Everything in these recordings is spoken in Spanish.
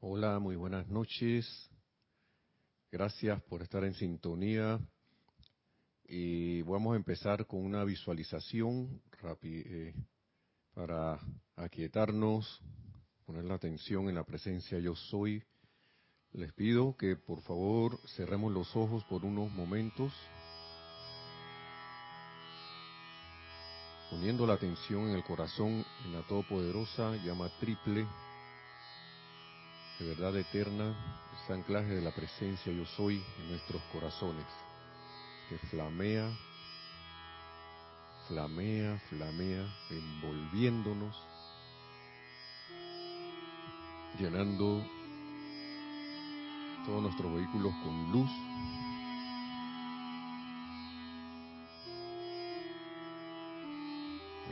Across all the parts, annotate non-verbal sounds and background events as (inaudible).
Hola, muy buenas noches. Gracias por estar en sintonía. Y vamos a empezar con una visualización eh, para aquietarnos, poner la atención en la presencia yo soy. Les pido que por favor cerremos los ojos por unos momentos, poniendo la atención en el corazón, en la Todopoderosa llama triple de verdad eterna, ese anclaje de la presencia yo soy en nuestros corazones, que flamea, flamea, flamea, envolviéndonos, llenando todos nuestros vehículos con luz.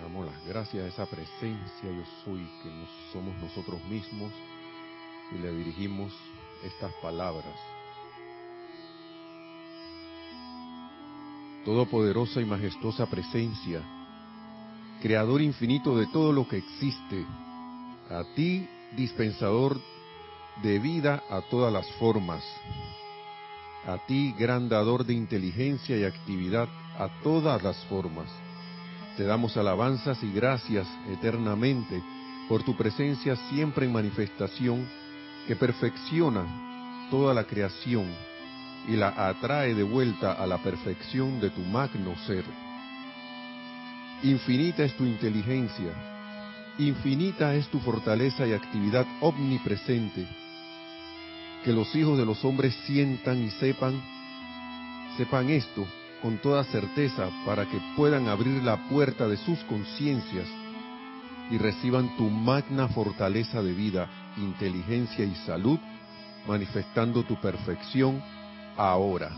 damos las gracias a esa presencia yo soy que somos nosotros mismos y le dirigimos estas palabras. Todopoderosa y majestuosa presencia, Creador infinito de todo lo que existe, a ti, dispensador de vida a todas las formas, a ti, gran dador de inteligencia y actividad a todas las formas. Te damos alabanzas y gracias eternamente por tu presencia siempre en manifestación que perfecciona toda la creación y la atrae de vuelta a la perfección de tu magno ser. Infinita es tu inteligencia, infinita es tu fortaleza y actividad omnipresente. Que los hijos de los hombres sientan y sepan, sepan esto con toda certeza para que puedan abrir la puerta de sus conciencias y reciban tu magna fortaleza de vida inteligencia y salud, manifestando tu perfección ahora.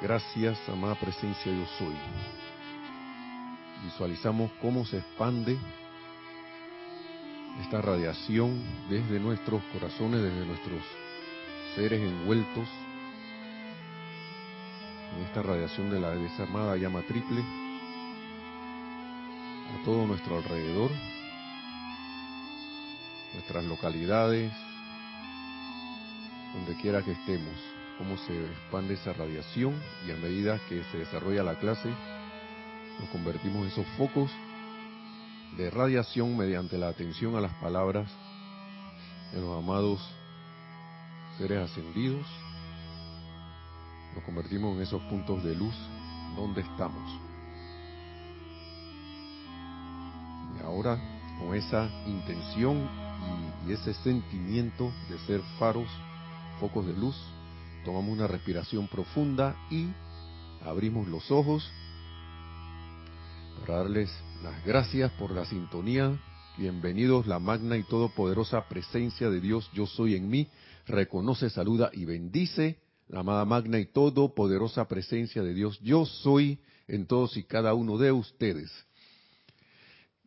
Gracias, amada presencia yo soy. Visualizamos cómo se expande esta radiación desde nuestros corazones, desde nuestros seres envueltos en esta radiación de la desarmada llama triple a todo nuestro alrededor, nuestras localidades, donde quiera que estemos, cómo se expande esa radiación y a medida que se desarrolla la clase, nos convertimos en esos focos de radiación mediante la atención a las palabras de los amados seres ascendidos, nos convertimos en esos puntos de luz donde estamos. Ahora con esa intención y, ese sentimiento de ser faros, focos de luz, tomamos una respiración profunda y abrimos los ojos para darles las gracias por la sintonía. Bienvenidos, la magna y todopoderosa presencia de Dios, yo soy en mí, reconoce, saluda y bendice la amada magna y todopoderosa presencia de Dios, yo soy en todos y cada uno de ustedes.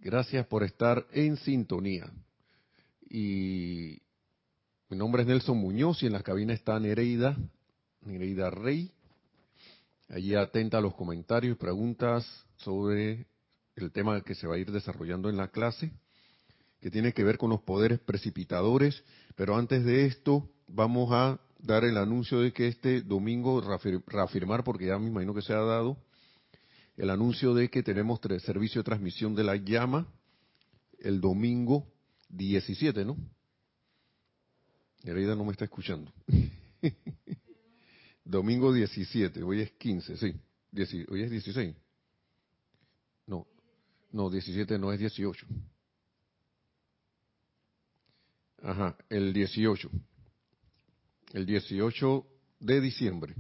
Gracias por estar en sintonía. Y mi nombre es Nelson Muñoz y en la cabina está Nereida, Nereida Rey. Allí atenta a los comentarios y preguntas sobre el tema que se va a ir desarrollando en la clase, que tiene que ver con los poderes precipitadores. Pero antes de esto, vamos a dar el anuncio de que este domingo, reafirmar, porque ya me imagino que se ha dado, el anuncio de que tenemos servicio de transmisión de la llama el domingo 17, ¿no? Nereida no me está escuchando. (laughs) domingo 17, hoy es 15, sí. hoy es 16. No, no, 17 no es 18. Ajá, el 18. El 18 de diciembre.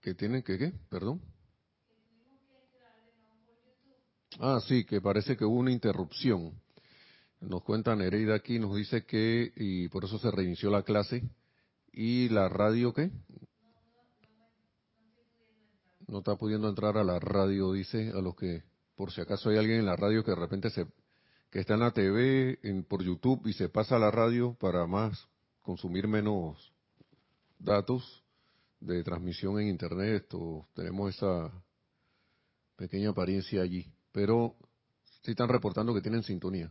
Que tienen que qué, perdón. Ah, sí, que parece que hubo una interrupción. Nos cuenta Nereida aquí, nos dice que, y por eso se reinició la clase, y la radio, ¿qué? No está pudiendo entrar a la radio, dice, a los que, por si acaso hay alguien en la radio que de repente se, que está en la TV, en, por YouTube y se pasa a la radio para más consumir menos datos de transmisión en internet o tenemos esa pequeña apariencia allí, pero sí están reportando que tienen sintonía.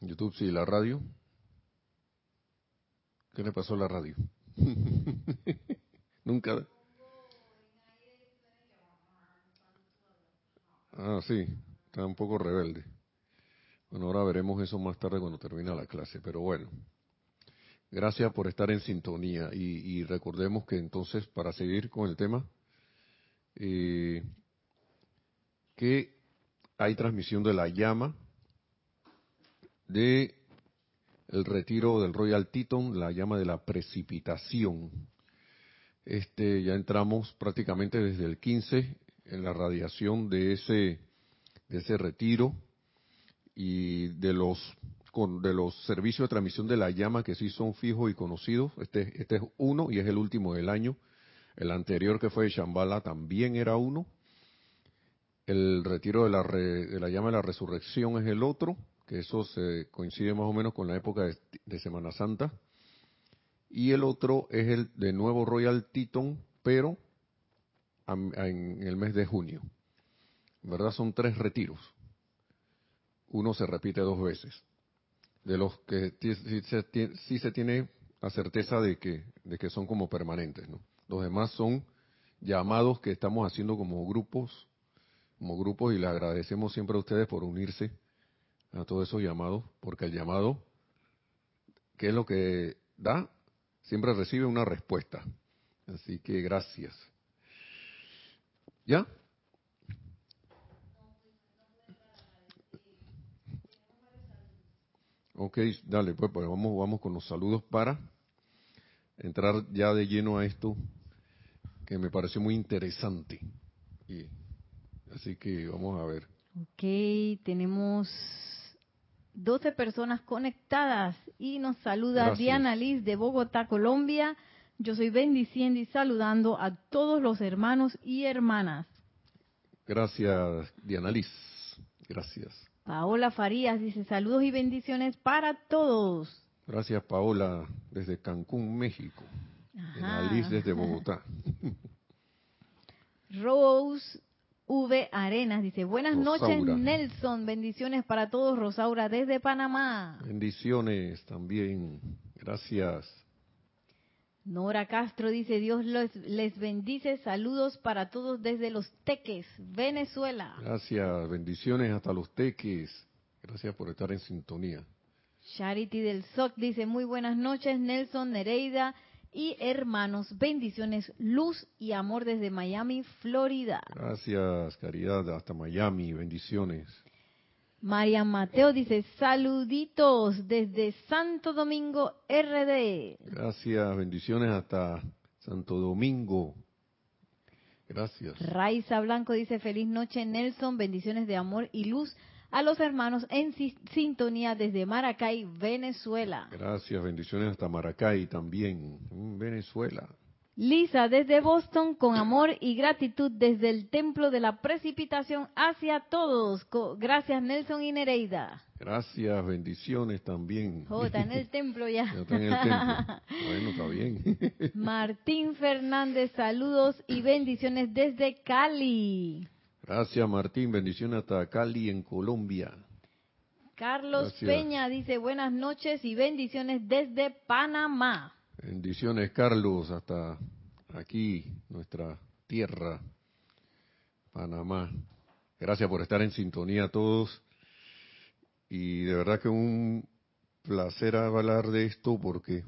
YouTube sí, la radio. ¿Qué le pasó a la radio? (laughs) Nunca. Ah, sí, está un poco rebelde. Bueno, ahora veremos eso más tarde cuando termine la clase, pero bueno. Gracias por estar en sintonía y, recordemos que entonces, para seguir con el tema, eh, que hay transmisión de la llama de el retiro del Royal Teton, la llama de la precipitación. Este ya entramos prácticamente desde el 15 en la radiación de ese de ese retiro y de los de los servicios de transmisión de la llama que sí son fijos y conocidos. Este este es uno y es el último del año. El anterior que fue de Shambhala también era uno. El retiro de la, de la llama de la resurrección es el otro que eso se coincide más o menos con la época de, Semana Santa. Y el otro es el de nuevo Royal Teton, pero en el mes de junio. ¿Verdad? Son tres retiros. Uno se repite dos veces. De los que sí se tiene la certeza de que, de que son como permanentes. ¿no? Los demás son llamados que estamos haciendo como grupos, como grupos y les agradecemos siempre a ustedes por unirse a todos esos llamados, porque el llamado, ¿qué es lo que da? Siempre recibe una respuesta. Así que gracias. ¿Ya? Ok, dale, pues, pues vamos, vamos con los saludos para entrar ya de lleno a esto que me pareció muy interesante. Y, así que vamos a ver. Ok, tenemos 12 personas conectadas y nos saluda Diana Liz de Bogotá, Colombia. Yo soy bendiciendo y saludando a todos los hermanos y hermanas. Gracias, Diana Liz. Gracias. Paola Farías dice saludos y bendiciones para todos. Gracias, Paola, desde Cancún, México. Liz desde Bogotá. (laughs) Rose V. Arenas dice, buenas noches Nelson, bendiciones para todos, Rosaura desde Panamá. Bendiciones también, gracias. Nora Castro dice, Dios les bendice, saludos para todos desde Los Teques, Venezuela. Gracias, bendiciones hasta Los Teques, gracias por estar en sintonía. Charity del SOC dice, muy buenas noches Nelson, Nereida y hermanos. Bendiciones, luz y amor desde Miami, Florida. Gracias, caridad, hasta Miami. Bendiciones. María Mateo dice, saluditos desde Santo Domingo, RD. Gracias, bendiciones hasta Santo Domingo. Gracias. Raiza Blanco dice, feliz noche Nelson, bendiciones de amor y luz a los hermanos en sintonía desde Maracay, Venezuela. Gracias, bendiciones hasta Maracay también, Venezuela. Lisa desde Boston con amor y gratitud desde el templo de la precipitación hacia todos. Gracias Nelson y Nereida. Gracias, bendiciones también. Oh, está en el (laughs) templo ya. ya está en el templo. (laughs) Bueno, está bien. (laughs) Martín Fernández, saludos y bendiciones desde Cali. Gracias Martín, bendiciones hasta Cali en Colombia. Carlos Peña dice buenas noches y bendiciones desde Panamá. Bendiciones Carlos hasta aquí, nuestra tierra, Panamá. Gracias por estar en sintonía todos. Y de verdad que un placer hablar de esto porque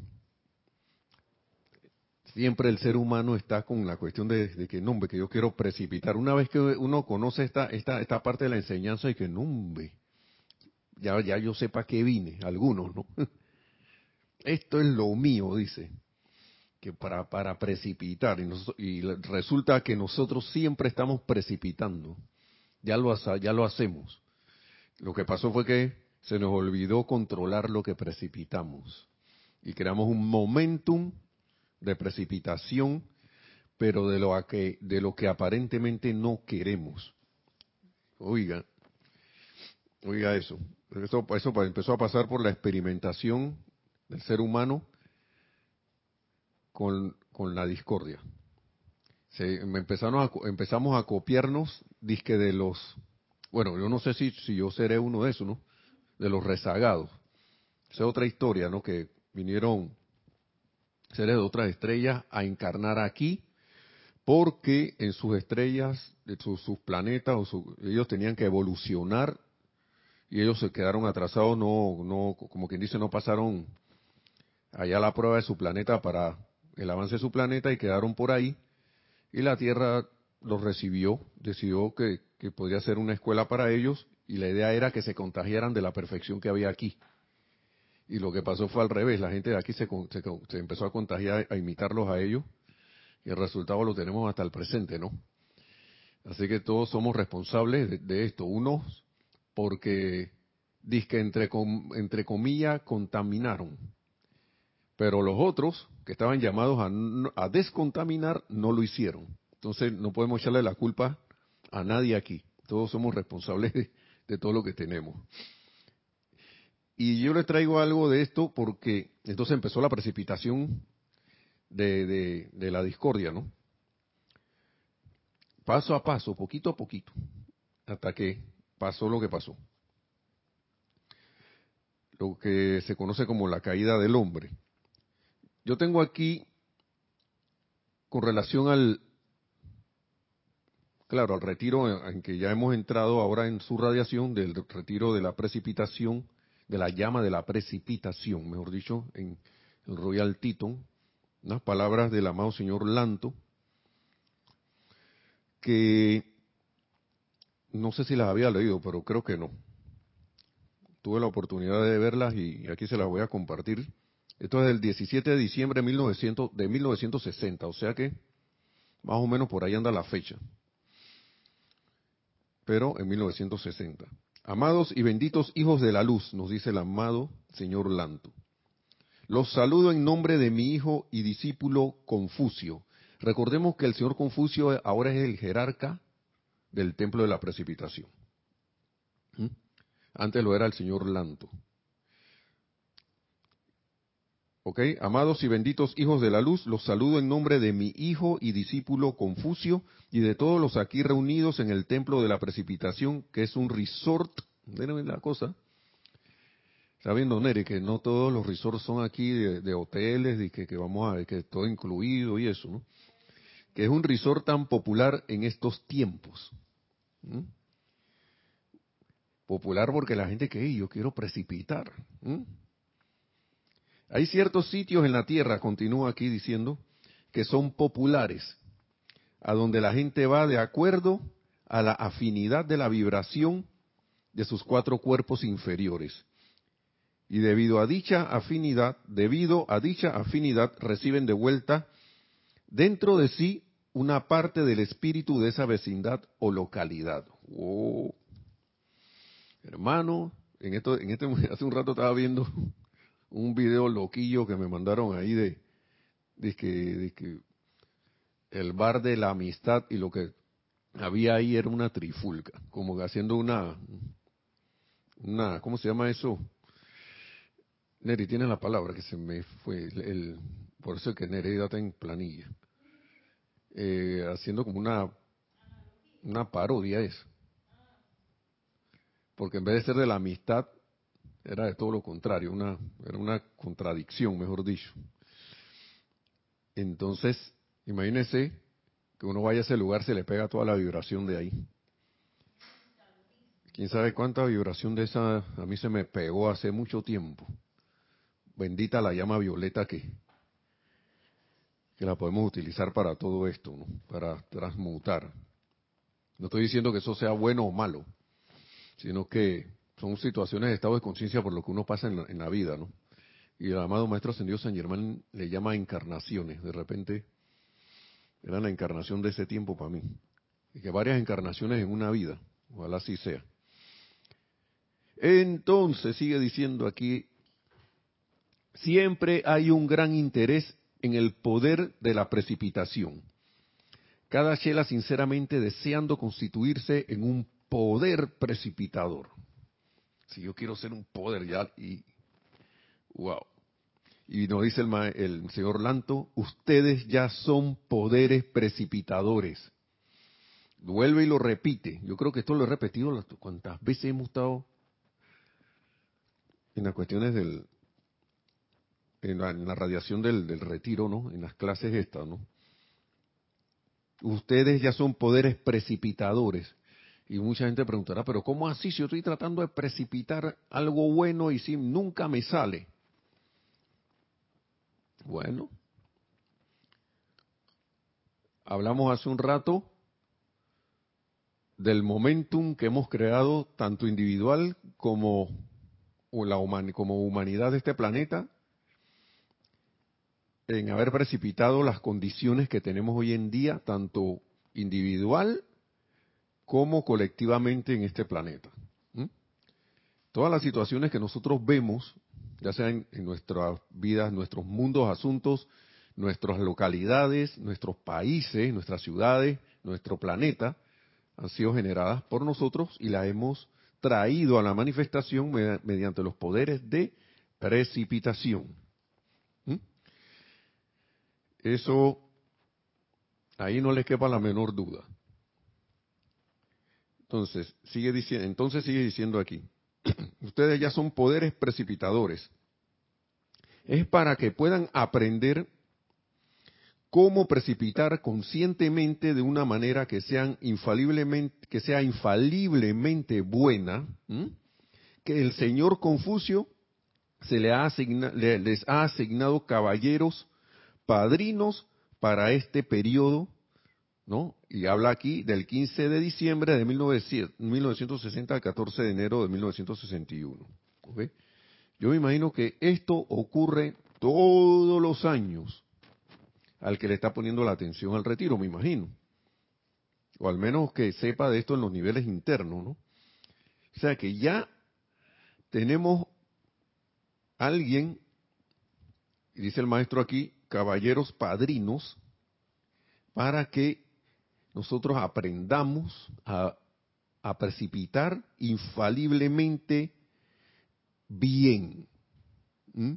siempre el ser humano está con la cuestión de, que, nombre, que yo quiero precipitar. Una vez que uno conoce esta, esta, esta parte de la enseñanza y que, nombre, ya, ya yo sepa qué vine, algunos, ¿no? Esto es lo mío, dice, que para, para precipitar, y, y resulta que nosotros siempre estamos precipitando, ya lo, ya lo hacemos. Lo que pasó fue que se nos olvidó controlar lo que precipitamos y creamos un momentum de precipitación, pero de lo, que, de lo que aparentemente no queremos. Oiga, oiga eso. eso, eso empezó a pasar por la experimentación del ser humano con, con la discordia. Se, empezaron a, empezamos a copiarnos, disque de los, bueno, yo no sé si, si yo seré uno de esos, ¿no? De los rezagados. Esa es otra historia, ¿no? Que vinieron seres de otras estrellas a encarnar aquí, porque en sus estrellas, sus, sus planetas, o ellos tenían que evolucionar y ellos se quedaron atrasados, no, no, como quien dice, no pasaron allá la prueba de su planeta para el avance de su planeta y quedaron por ahí. Y la Tierra los recibió, decidió que, que podría ser una escuela para ellos y la idea era que se contagiaran de la perfección que había aquí. Y lo que pasó fue al revés, la gente de aquí se, se, empezó a contagiar, a imitarlos a ellos, y el resultado lo tenemos hasta el presente, ¿no? Así que todos somos responsables de, esto. Unos porque, que entre, entre comillas, contaminaron. Pero los otros, que estaban llamados a, descontaminar, no lo hicieron. Entonces no podemos echarle la culpa a nadie aquí. Todos somos responsables de todo lo que tenemos. Y yo le traigo algo de esto porque entonces empezó la precipitación de, la discordia, ¿no? Paso a paso, poquito a poquito, hasta que pasó lo que pasó. Lo que se conoce como la caída del hombre. Yo tengo aquí, con relación al, claro, al retiro en que ya hemos entrado ahora en su radiación, del retiro de la precipitación, de la llama de la precipitación, mejor dicho, en el Royal Teton, unas palabras del amado señor Lanto, que no sé si las había leído, pero creo que no. Tuve la oportunidad de verlas y aquí se las voy a compartir. Esto es del 17 de diciembre de, 1900, de 1960, o sea que más o menos por ahí anda la fecha. Pero en 1960. Amados y benditos hijos de la luz, nos dice el amado señor Lanto. Los saludo en nombre de mi hijo y discípulo Confucio. Recordemos que el señor Confucio ahora es el jerarca del templo de la precipitación. ¿Mm? Antes lo era el señor Lanto. ¿Ok? Amados y benditos hijos de la luz, los saludo en nombre de mi hijo y discípulo Confucio y de todos los aquí reunidos en el templo de la precipitación, que es un resort, miren la cosa, sabiendo Neri que no todos los resorts son aquí de, hoteles y que, vamos a ver que todo incluido y eso, ¿no? Que es un resort tan popular en estos tiempos. Popular porque la gente que yo quiero precipitar. Hay ciertos sitios en la tierra, continúa aquí diciendo, que son populares, a donde la gente va de acuerdo a la afinidad de la vibración de sus cuatro cuerpos inferiores. Y debido a dicha afinidad, debido a dicha afinidad, reciben de vuelta dentro de sí una parte del espíritu de esa vecindad o localidad. Oh. Hermano, en esto, en este, (laughs) hace un rato estaba viendo un video loquillo que me mandaron ahí de, de, que, de que el bar de la amistad y lo que había ahí era una trifulca, como haciendo una, una, ¿cómo se llama eso? Neri, tiene la palabra que se me fue, el, por eso es que Neri está en planilla. Eh, haciendo como una, una parodia eso. Porque en vez de ser de la amistad, era de todo lo contrario, una, era una contradicción, mejor dicho. Entonces, imagínese que uno vaya a ese lugar, se le pega toda la vibración de ahí. ¿Quién sabe cuánta vibración de esa a mí se me pegó hace mucho tiempo? Bendita la llama violeta que, que la podemos utilizar para todo esto, ¿no? para transmutar. No estoy diciendo que eso sea bueno o malo, sino que son situaciones de estado de conciencia por lo que uno pasa en la, vida, ¿no? Y el amado Maestro Ascendido San Germán le llama encarnaciones. De repente, era la encarnación de ese tiempo para mí. Y que varias encarnaciones en una vida. Ojalá así sea. Entonces, sigue diciendo aquí, siempre hay un gran interés en el poder de la precipitación. Cada chela sinceramente deseando constituirse en un poder precipitador Si yo quiero ser un poder ya y wow. Y nos dice el, el señor Lanto, ustedes ya son poderes precipitadores. Vuelve y lo repite. Yo creo que esto lo he repetido cuantas veces hemos estado en las cuestiones del, en la, radiación del, del, retiro, ¿no? En las clases estas, ¿no? Ustedes ya son poderes precipitadores. Y mucha gente preguntará, pero ¿cómo así si yo estoy tratando de precipitar algo bueno y si nunca me sale? Bueno, hablamos hace un rato del momentum que hemos creado tanto individual como, la como humanidad de este planeta en haber precipitado las condiciones que tenemos hoy en día, tanto individual como colectivamente en este planeta. Todas las situaciones que nosotros vemos ya sea en, nuestras vidas, nuestros mundos, asuntos, nuestras localidades, nuestros países, nuestras ciudades, nuestro planeta, han sido generadas por nosotros y las hemos traído a la manifestación mediante los poderes de precipitación. Eso, ahí no les quepa la menor duda. Entonces, sigue diciendo, entonces sigue diciendo aquí, (clears throat) ustedes ya son poderes precipitadores. Es para que puedan aprender cómo precipitar conscientemente de una manera que, sean infaliblemente, que sea infaliblemente buena, que el señor Confucio se le ha les ha asignado caballeros padrinos para este periodo ¿no? Y habla aquí del 15 de diciembre de 1960 al 14 de enero de 1961. Yo me imagino que esto ocurre todos los años al que le está poniendo la atención al retiro, me imagino. O al menos que sepa de esto en los niveles internos, ¿no? O sea que ya tenemos alguien, y dice el maestro aquí, caballeros padrinos, para que nosotros aprendamos a, precipitar infaliblemente bien. ¿Mm?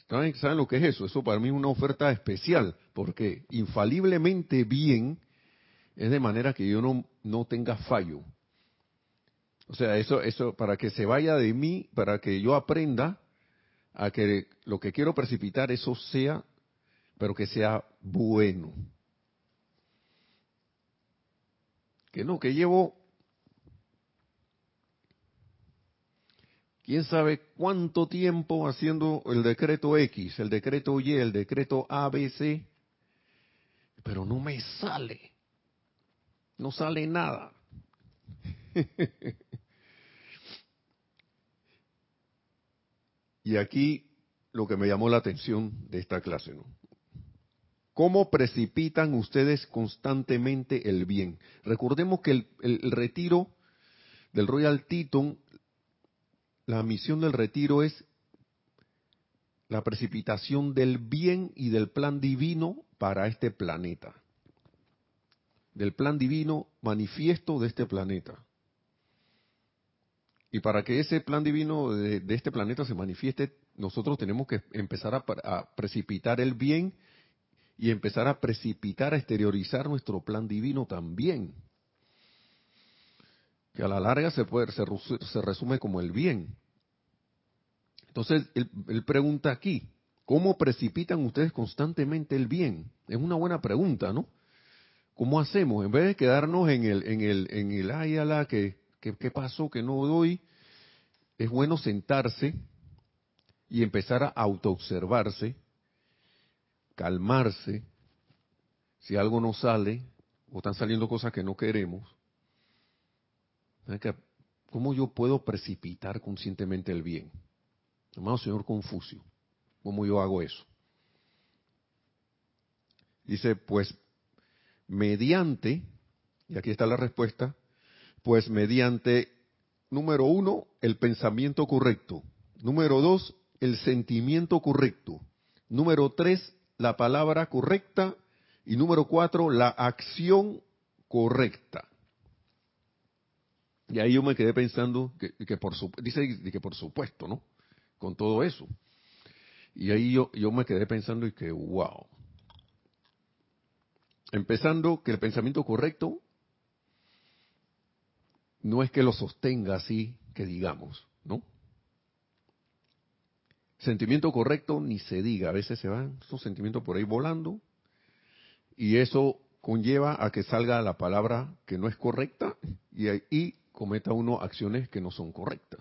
¿Saben lo que es eso? Eso para mí es una oferta especial, porque infaliblemente bien es de manera que yo no, no tenga fallo. O sea, eso, eso, para que se vaya de mí, para que yo aprenda a que lo que quiero precipitar, eso sea, pero que sea bueno. Que no, que llevo, quién sabe cuánto tiempo haciendo el decreto X, el decreto Y, el decreto ABC, pero no me sale, no sale nada. (laughs) y aquí lo que me llamó la atención de esta clase, ¿no? ¿Cómo precipitan ustedes constantemente el bien? Recordemos que el, retiro del Royal Teton, la misión del retiro es la precipitación del bien y del plan divino para este planeta. Del plan divino manifiesto de este planeta. Y para que ese plan divino de, este planeta se manifieste, nosotros tenemos que empezar a precipitar el bien y empezar a precipitar, a exteriorizar nuestro plan divino también. Que a la larga se, puede, se, resume como el bien. Entonces, él, pregunta aquí, ¿cómo precipitan ustedes constantemente el bien? Es una buena pregunta, ¿no? ¿Cómo hacemos? En vez de quedarnos en el, en el, en el, ay, ala, que, ¿qué pasó? Que no doy. Es bueno sentarse y empezar a autoobservarse calmarse, si algo no sale o están saliendo cosas que no queremos, ¿cómo yo puedo precipitar conscientemente el bien? Amado señor Confucio, ¿cómo yo hago eso? Dice, pues mediante, y aquí está la respuesta, pues mediante, número uno, el pensamiento correcto. Número dos, el sentimiento correcto. Número tres, la palabra correcta y número cuatro, la acción correcta. Y ahí yo me quedé pensando que, que por su, dice que por supuesto, ¿no? Con todo eso. Y ahí yo, yo me quedé pensando y que, wow. Empezando que el pensamiento correcto no es que lo sostenga así, que digamos, ¿no? Sentimiento correcto ni se diga, a veces se van esos sentimientos por ahí volando y eso conlleva a que salga la palabra que no es correcta y, y cometa uno acciones que no son correctas.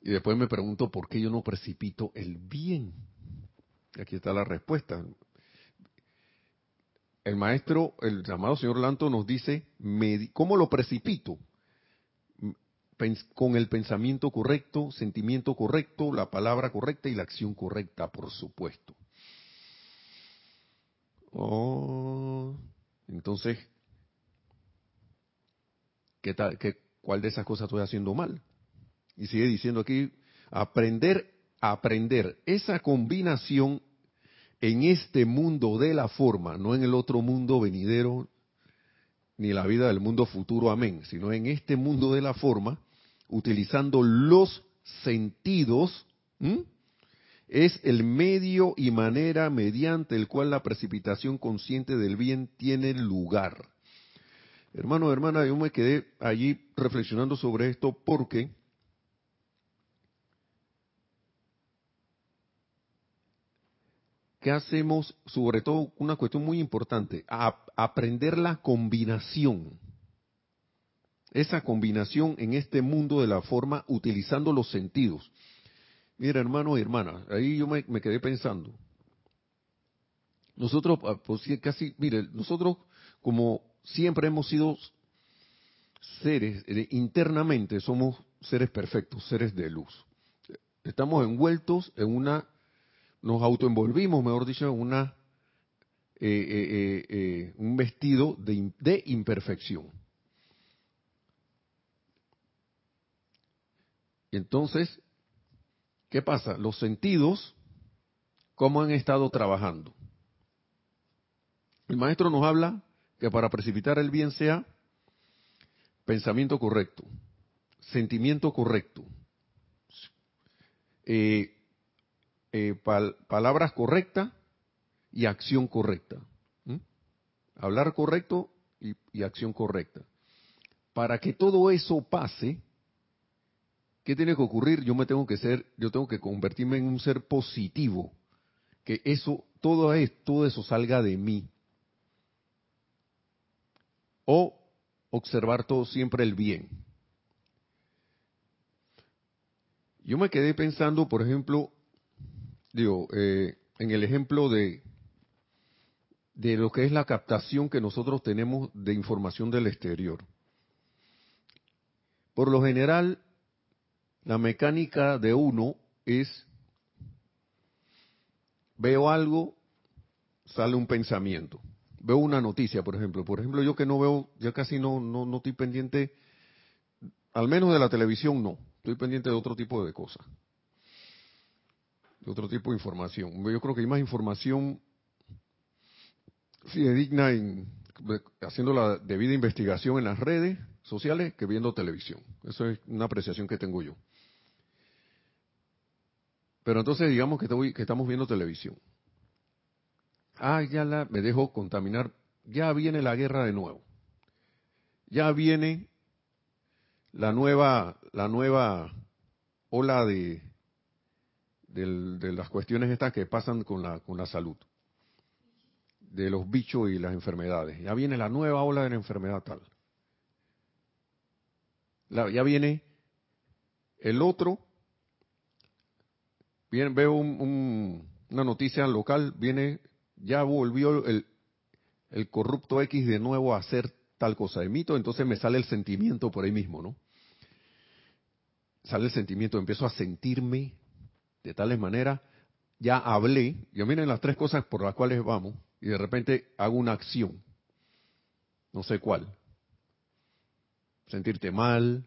Y después me pregunto por qué yo no precipito el bien. Aquí está la respuesta. El maestro, el llamado señor Lanto nos dice, ¿cómo lo precipito? Con el pensamiento correcto, sentimiento correcto, la palabra correcta y la acción correcta, por supuesto. Oh, entonces, ¿qué tal, qué, ¿cuál de esas cosas estoy haciendo mal? Y sigue diciendo aquí, aprender, aprender esa combinación en este mundo de la forma, no en el otro mundo venidero, ni la vida del mundo futuro, amén, sino en este mundo de la forma, utilizando los sentidos, es el medio y manera mediante el cual la precipitación consciente del bien tiene lugar. Hermano, hermana, yo me quedé allí reflexionando sobre esto porque ¿qué hacemos? Sobre todo una cuestión muy importante, aprender la combinación. Esa combinación en este mundo de la forma utilizando los sentidos. Mira, hermano y hermana, ahí yo me, quedé pensando. Nosotros, ah, pues casi, mire, nosotros como siempre hemos sido seres, eh, internamente somos seres perfectos, seres de luz. Estamos envueltos en una nos autoenvolvimos, mejor dicho, en una, eh, eh, un vestido de imperfección. Entonces, ¿qué pasa? Los sentidos, ¿cómo han estado trabajando? El maestro nos habla que para precipitar el bien sea pensamiento correcto, sentimiento correcto, eh, eh, palabras correctas y acción correcta. Hablar correcto y, acción correcta. Para que todo eso pase, ¿qué tiene que ocurrir? Yo me tengo que ser, yo tengo que convertirme en un ser positivo, que eso, todo, todo eso salga de mí. O observar todo siempre el bien. Yo me quedé pensando, por ejemplo, digo, eh, en el ejemplo de, de lo que es la captación que nosotros tenemos de información del exterior. Por lo general, la mecánica de uno es, veo algo, sale un pensamiento. Veo una noticia, por ejemplo. Por ejemplo, yo que no veo, ya casi no, no, no estoy pendiente, al menos de la televisión no, estoy pendiente de otro tipo de cosas de otro tipo de información. Yo creo que hay más información fidedigna en, haciendo la debida investigación en las redes sociales que viendo televisión. Eso es una apreciación que tengo yo. Pero entonces digamos que, estamos viendo televisión. Ah, ya me dejo contaminar. Ya viene la guerra de nuevo. Ya viene la nueva, la nueva ola de, de las cuestiones estas que pasan con la, con la salud, de los bichos y las enfermedades. Ya viene la nueva ola de la enfermedad tal. ya viene el otro, veo una noticia local, viene, ya volvió el, el corrupto X de nuevo a hacer tal cosa, emito, entonces me sale el sentimiento por ahí mismo, ¿no? Sale el sentimiento, empiezo a sentirme de tales manera, ya hablé, yo miren las tres cosas por las cuales vamos, y de repente hago una acción, no sé cuál. Sentirte mal,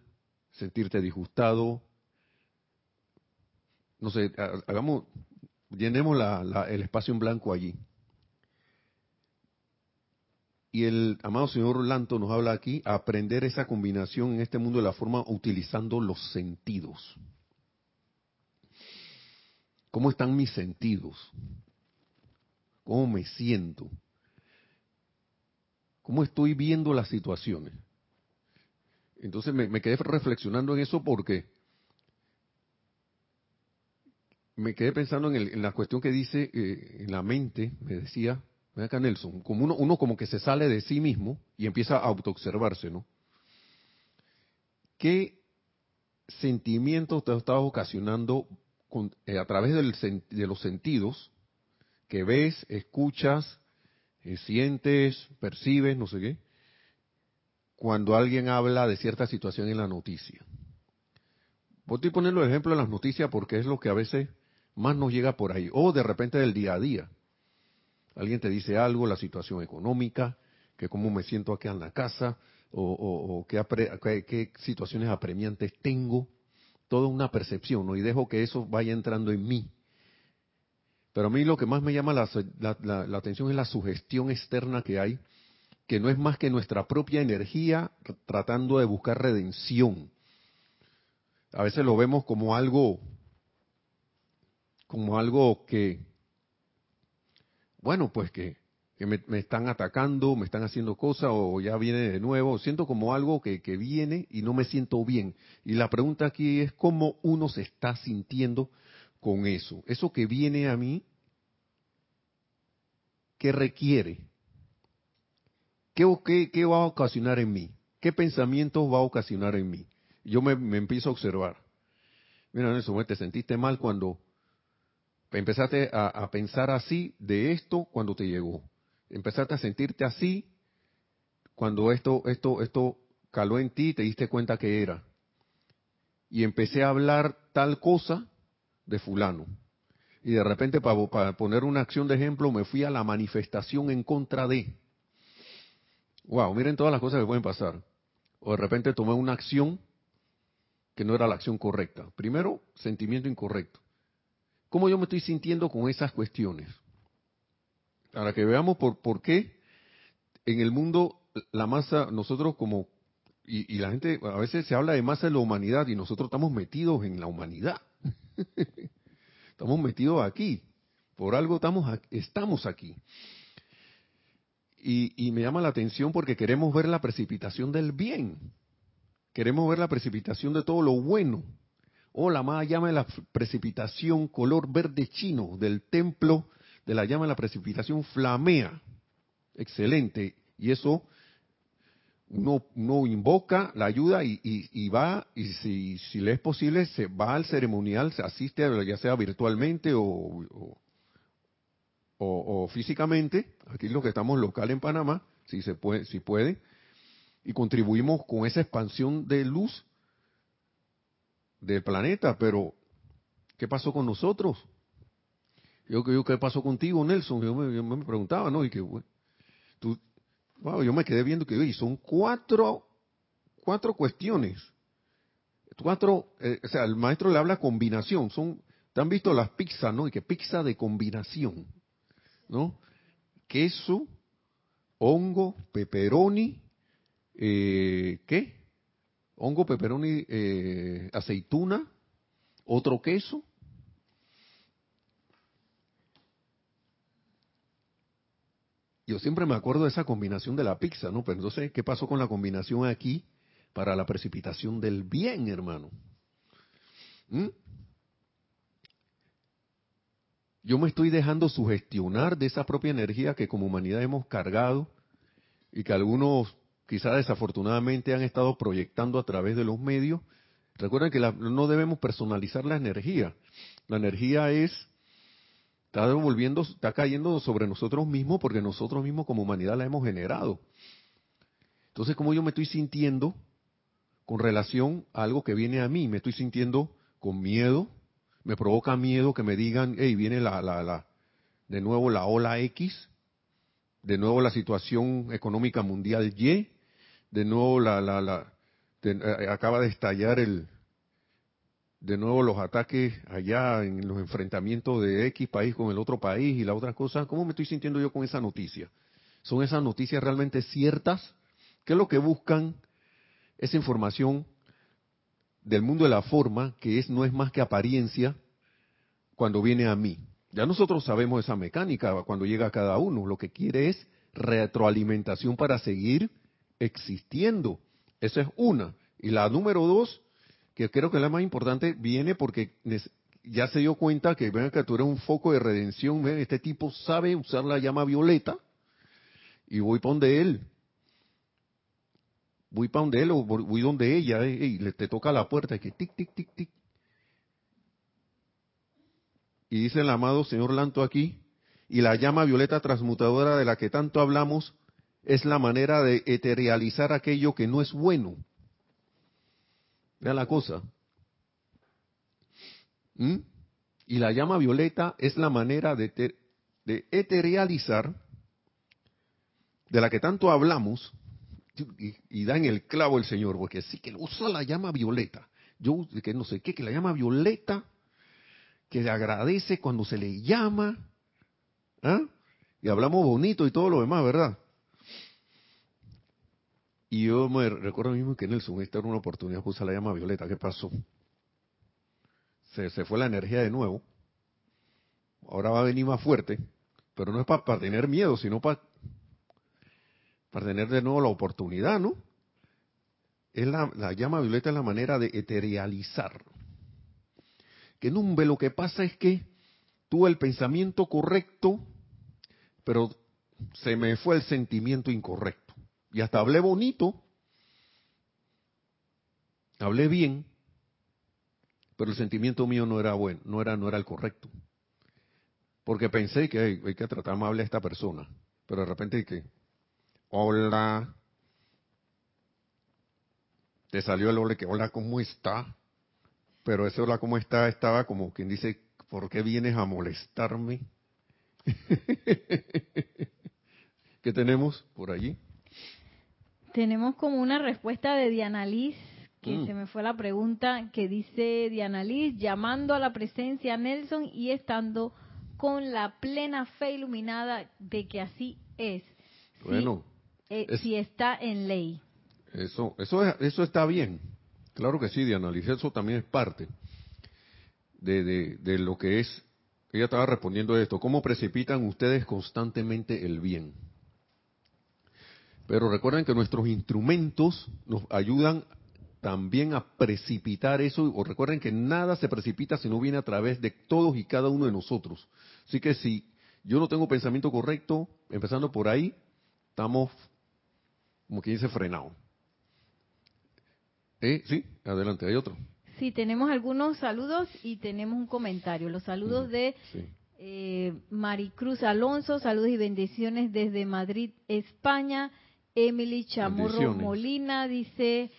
sentirte disgustado, no sé, hagamos, llenemos el espacio en blanco allí. y el amado señor Lanto nos habla aquí, aprender esa combinación en este mundo de la forma utilizando los sentidos. ¿Cómo están mis sentidos? ¿Cómo me siento? ¿Cómo estoy viendo las situaciones? Entonces me, quedé reflexionando en eso porque me quedé pensando en, la cuestión que dice eh, en la mente, me decía, ven acá Nelson, como uno, uno como que se sale de sí mismo y empieza a autoobservarse, ¿no? ¿Qué sentimientos te estás ocasionando eh, a través de los sentidos que ves, escuchas, eh, sientes, percibes, no sé qué, cuando alguien habla de cierta situación en la noticia? Voy a ponerlo de ejemplo en las noticias porque es lo que a veces más nos llega por ahí, o de repente del día a día. Alguien te dice algo, la situación económica, que cómo me siento aquí en la casa, o, qué, situaciones apremiantes tengo, toda una percepción. Y dejo que eso vaya entrando en mí. Pero a mí lo que más me llama la, la, atención es la sugestión externa que hay, que no es más que nuestra propia energía tratando de buscar redención. A veces lo vemos como algo, como algo que, bueno, pues que, me, están atacando, me están haciendo cosas o ya viene de nuevo. Siento como algo que, que viene y no me siento bien. Y la pregunta aquí es cómo uno se está sintiendo con eso. Eso que viene a mí, ¿qué requiere? ¿Qué, qué, qué va a ocasionar en mí? ¿Qué pensamientos va a ocasionar en mí? Yo me, me empiezo a observar. Mira, Nelson, te sentiste mal cuando Empezaste a, pensar así de esto cuando te llegó. Empezaste a sentirte así cuando esto, esto, esto caló en ti y te diste cuenta que era. Y empecé a hablar tal cosa de fulano. Y de repente, para, para poner una acción de ejemplo, me fui a la manifestación en contra de. Wow, miren todas las cosas que pueden pasar. O de repente tomé una acción que no era la acción correcta. Primero, sentimiento incorrecto cómo yo me estoy sintiendo con esas cuestiones. Para que veamos por, por qué en el mundo la masa, nosotros como, y, la gente, a veces se habla de masa de la humanidad y nosotros estamos metidos en la humanidad. (laughs) estamos metidos aquí. Por algo estamos, estamos aquí. Y, y me llama la atención porque queremos ver la precipitación del bien. Queremos ver la precipitación de todo lo bueno o la más llama de la precipitación color verde chino del templo de la llama de la precipitación flamea. Excelente. Y eso uno, invoca la ayuda y, va, y si, si, le es posible, se va al ceremonial, se asiste, ya sea virtualmente o, o, físicamente, aquí es lo que estamos local en Panamá, si se puede, si puede, y contribuimos con esa expansión de luz del planeta, pero ¿qué pasó con nosotros? Yo, yo ¿qué pasó contigo, Nelson? Yo me, preguntaba, ¿no? Y que, tú, yo me quedé viendo que son cuatro, cuatro cuestiones. Cuatro, eh, o sea, el maestro le habla combinación. Son, ¿te han visto las pizzas, no? Y que pizza de combinación, ¿no? Queso, hongo, pepperoni, eh, ¿qué? Hongo, peperoni, eh, aceituna, otro queso. Yo siempre me acuerdo de esa combinación de la pizza, ¿no? Pero entonces, ¿qué pasó con la combinación aquí para la precipitación del bien, hermano? ¿Mm? Yo me estoy dejando sugestionar de esa propia energía que como humanidad hemos cargado y que algunos quizá desafortunadamente han estado proyectando a través de los medios. Recuerden que no debemos personalizar la energía. La energía es, está devolviendo, está cayendo sobre nosotros mismos porque nosotros mismos como humanidad la hemos generado. Entonces, ¿cómo yo me estoy sintiendo con relación a algo que viene a mí? Me estoy sintiendo con miedo, me provoca miedo que me digan, hey, viene la, la, la, de nuevo la ola X, de nuevo la situación económica mundial Y, de nuevo la, la, la eh, acaba de estallar el, de nuevo los ataques allá en los enfrentamientos de X país con el otro país y la otra cosa, ¿cómo me estoy sintiendo yo con esa noticia? ¿Son esas noticias realmente ciertas? ¿Qué es lo que buscan esa información del mundo de la forma, que es no es más que apariencia, cuando viene a mí? Ya nosotros sabemos esa mecánica cuando llega a cada uno. Lo que quiere es retroalimentación para seguir existiendo. Esa es una. Y la número dos, que creo que es la más importante, viene porque ya se dio cuenta que, ven que tú eres un foco de redención, este tipo sabe usar la llama violeta y voy para donde él. Voy para donde él o voy donde ella eh, y le te toca la puerta y que tic, tic, tic, tic. Y dice el amado señor Lanto aquí, y la llama violeta transmutadora de la que tanto hablamos es la manera de eterializar aquello que no es bueno. Vea la cosa. ¿Mm? Y la llama violeta es la manera de, eterializar de la que tanto hablamos, y, da en el clavo el Señor, porque sí que usa la llama violeta. Yo, que no sé qué, que la llama violeta que le agradece cuando se le llama, ¿ah? y hablamos bonito y todo lo demás, ¿verdad? Y yo me recuerdo mismo que Nelson, esta era una oportunidad, puse la llama violeta, ¿qué pasó? Se, se fue la energía de nuevo, ahora va a venir más fuerte, pero no es para, tener miedo, sino para, tener de nuevo la oportunidad, ¿no? Es la, la llama violeta es la manera de eterializar que Numbe lo que pasa es que tuve el pensamiento correcto, pero se me fue el sentimiento incorrecto. Y hasta hablé bonito, hablé bien, pero el sentimiento mío no era bueno, no era, no era el correcto. Porque pensé que hay, que tratar amable a esta persona, pero de repente que, hola, te salió el hola que, hola, ¿cómo está? Pero ese hola, ¿cómo está? Estaba como quien dice, ¿por qué vienes a molestarme? (laughs) ¿Qué tenemos por allí? Tenemos como una respuesta de Diana Liz, que mm. se me fue la pregunta, que dice Diana Liz, llamando a la presencia Nelson y estando con la plena fe iluminada de que así es. Bueno, eh, si está en ley. Eso, eso, eso está bien. Claro que sí, Diana Liz, eso también es parte de, de, lo que es. Ella estaba respondiendo esto. ¿Cómo precipitan ustedes constantemente el bien? Pero recuerden que nuestros instrumentos nos ayudan también a precipitar eso. O recuerden que nada se precipita si no viene a través de todos y cada uno de nosotros. Así que si yo no tengo pensamiento correcto, empezando por ahí, estamos, como quien dice, frenados. Eh, sí, adelante, hay otro. Sí, tenemos algunos saludos y tenemos un comentario. Los saludos de eh, Maricruz Alonso, saludos y bendiciones desde Madrid, España. Emily Chamorro Molina dice,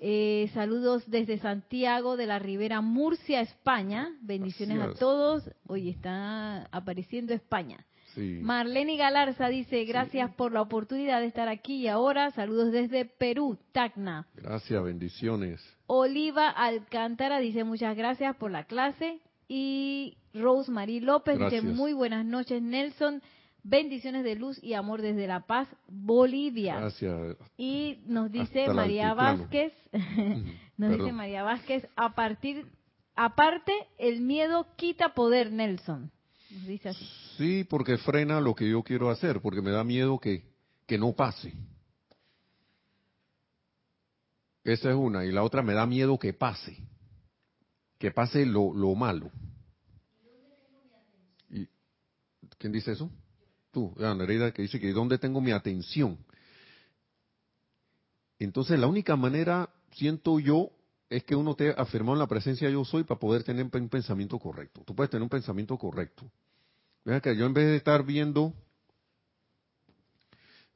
eh, saludos desde Santiago de la Ribera, Murcia, España. Bendiciones a todos. Hoy está apareciendo España. Marlene Galarza dice, gracias por la oportunidad de estar aquí y ahora. Saludos desde Perú, Tacna. Gracias, bendiciones. Oliva Alcántara dice, muchas gracias por la clase. Y Rosemary López dice, muy buenas noches, Nelson. Bendiciones de luz y amor desde La Paz, Bolivia. Gracias. Y nos dice María Vázquez, (laughs) nos dice María Vázquez, a partir, aparte, el miedo quita poder, Nelson. Sí, porque frena lo que yo quiero hacer, porque me da miedo que, que no pase. Esa es una. Y la otra me da miedo que pase. Que pase lo, lo malo. ¿Y ¿Quién dice eso? Tú, Nereida, que dice que ¿dónde tengo mi atención? Entonces, la única manera, siento yo, es que uno te afirmado en la presencia yo soy para poder tener un pensamiento correcto. Tú puedes tener un pensamiento correcto. Vea que yo en vez de estar viendo,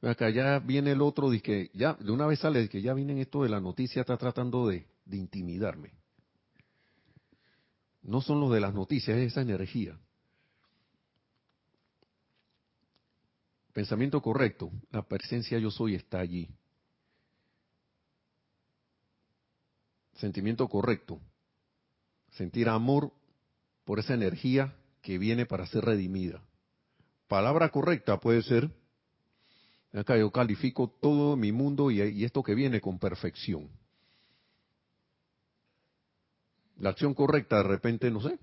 vea que ya viene el otro, que ya, de una vez sale que ya viene esto de la noticia, está tratando de, de intimidarme. No son los de las noticias, es esa energía. Pensamiento correcto, la presencia yo soy está allí. Sentimiento correcto, sentir amor por esa energía que viene para ser redimida. Palabra correcta puede ser, Acá yo califico todo mi mundo y, esto que viene con perfección. La acción correcta de repente, no sé,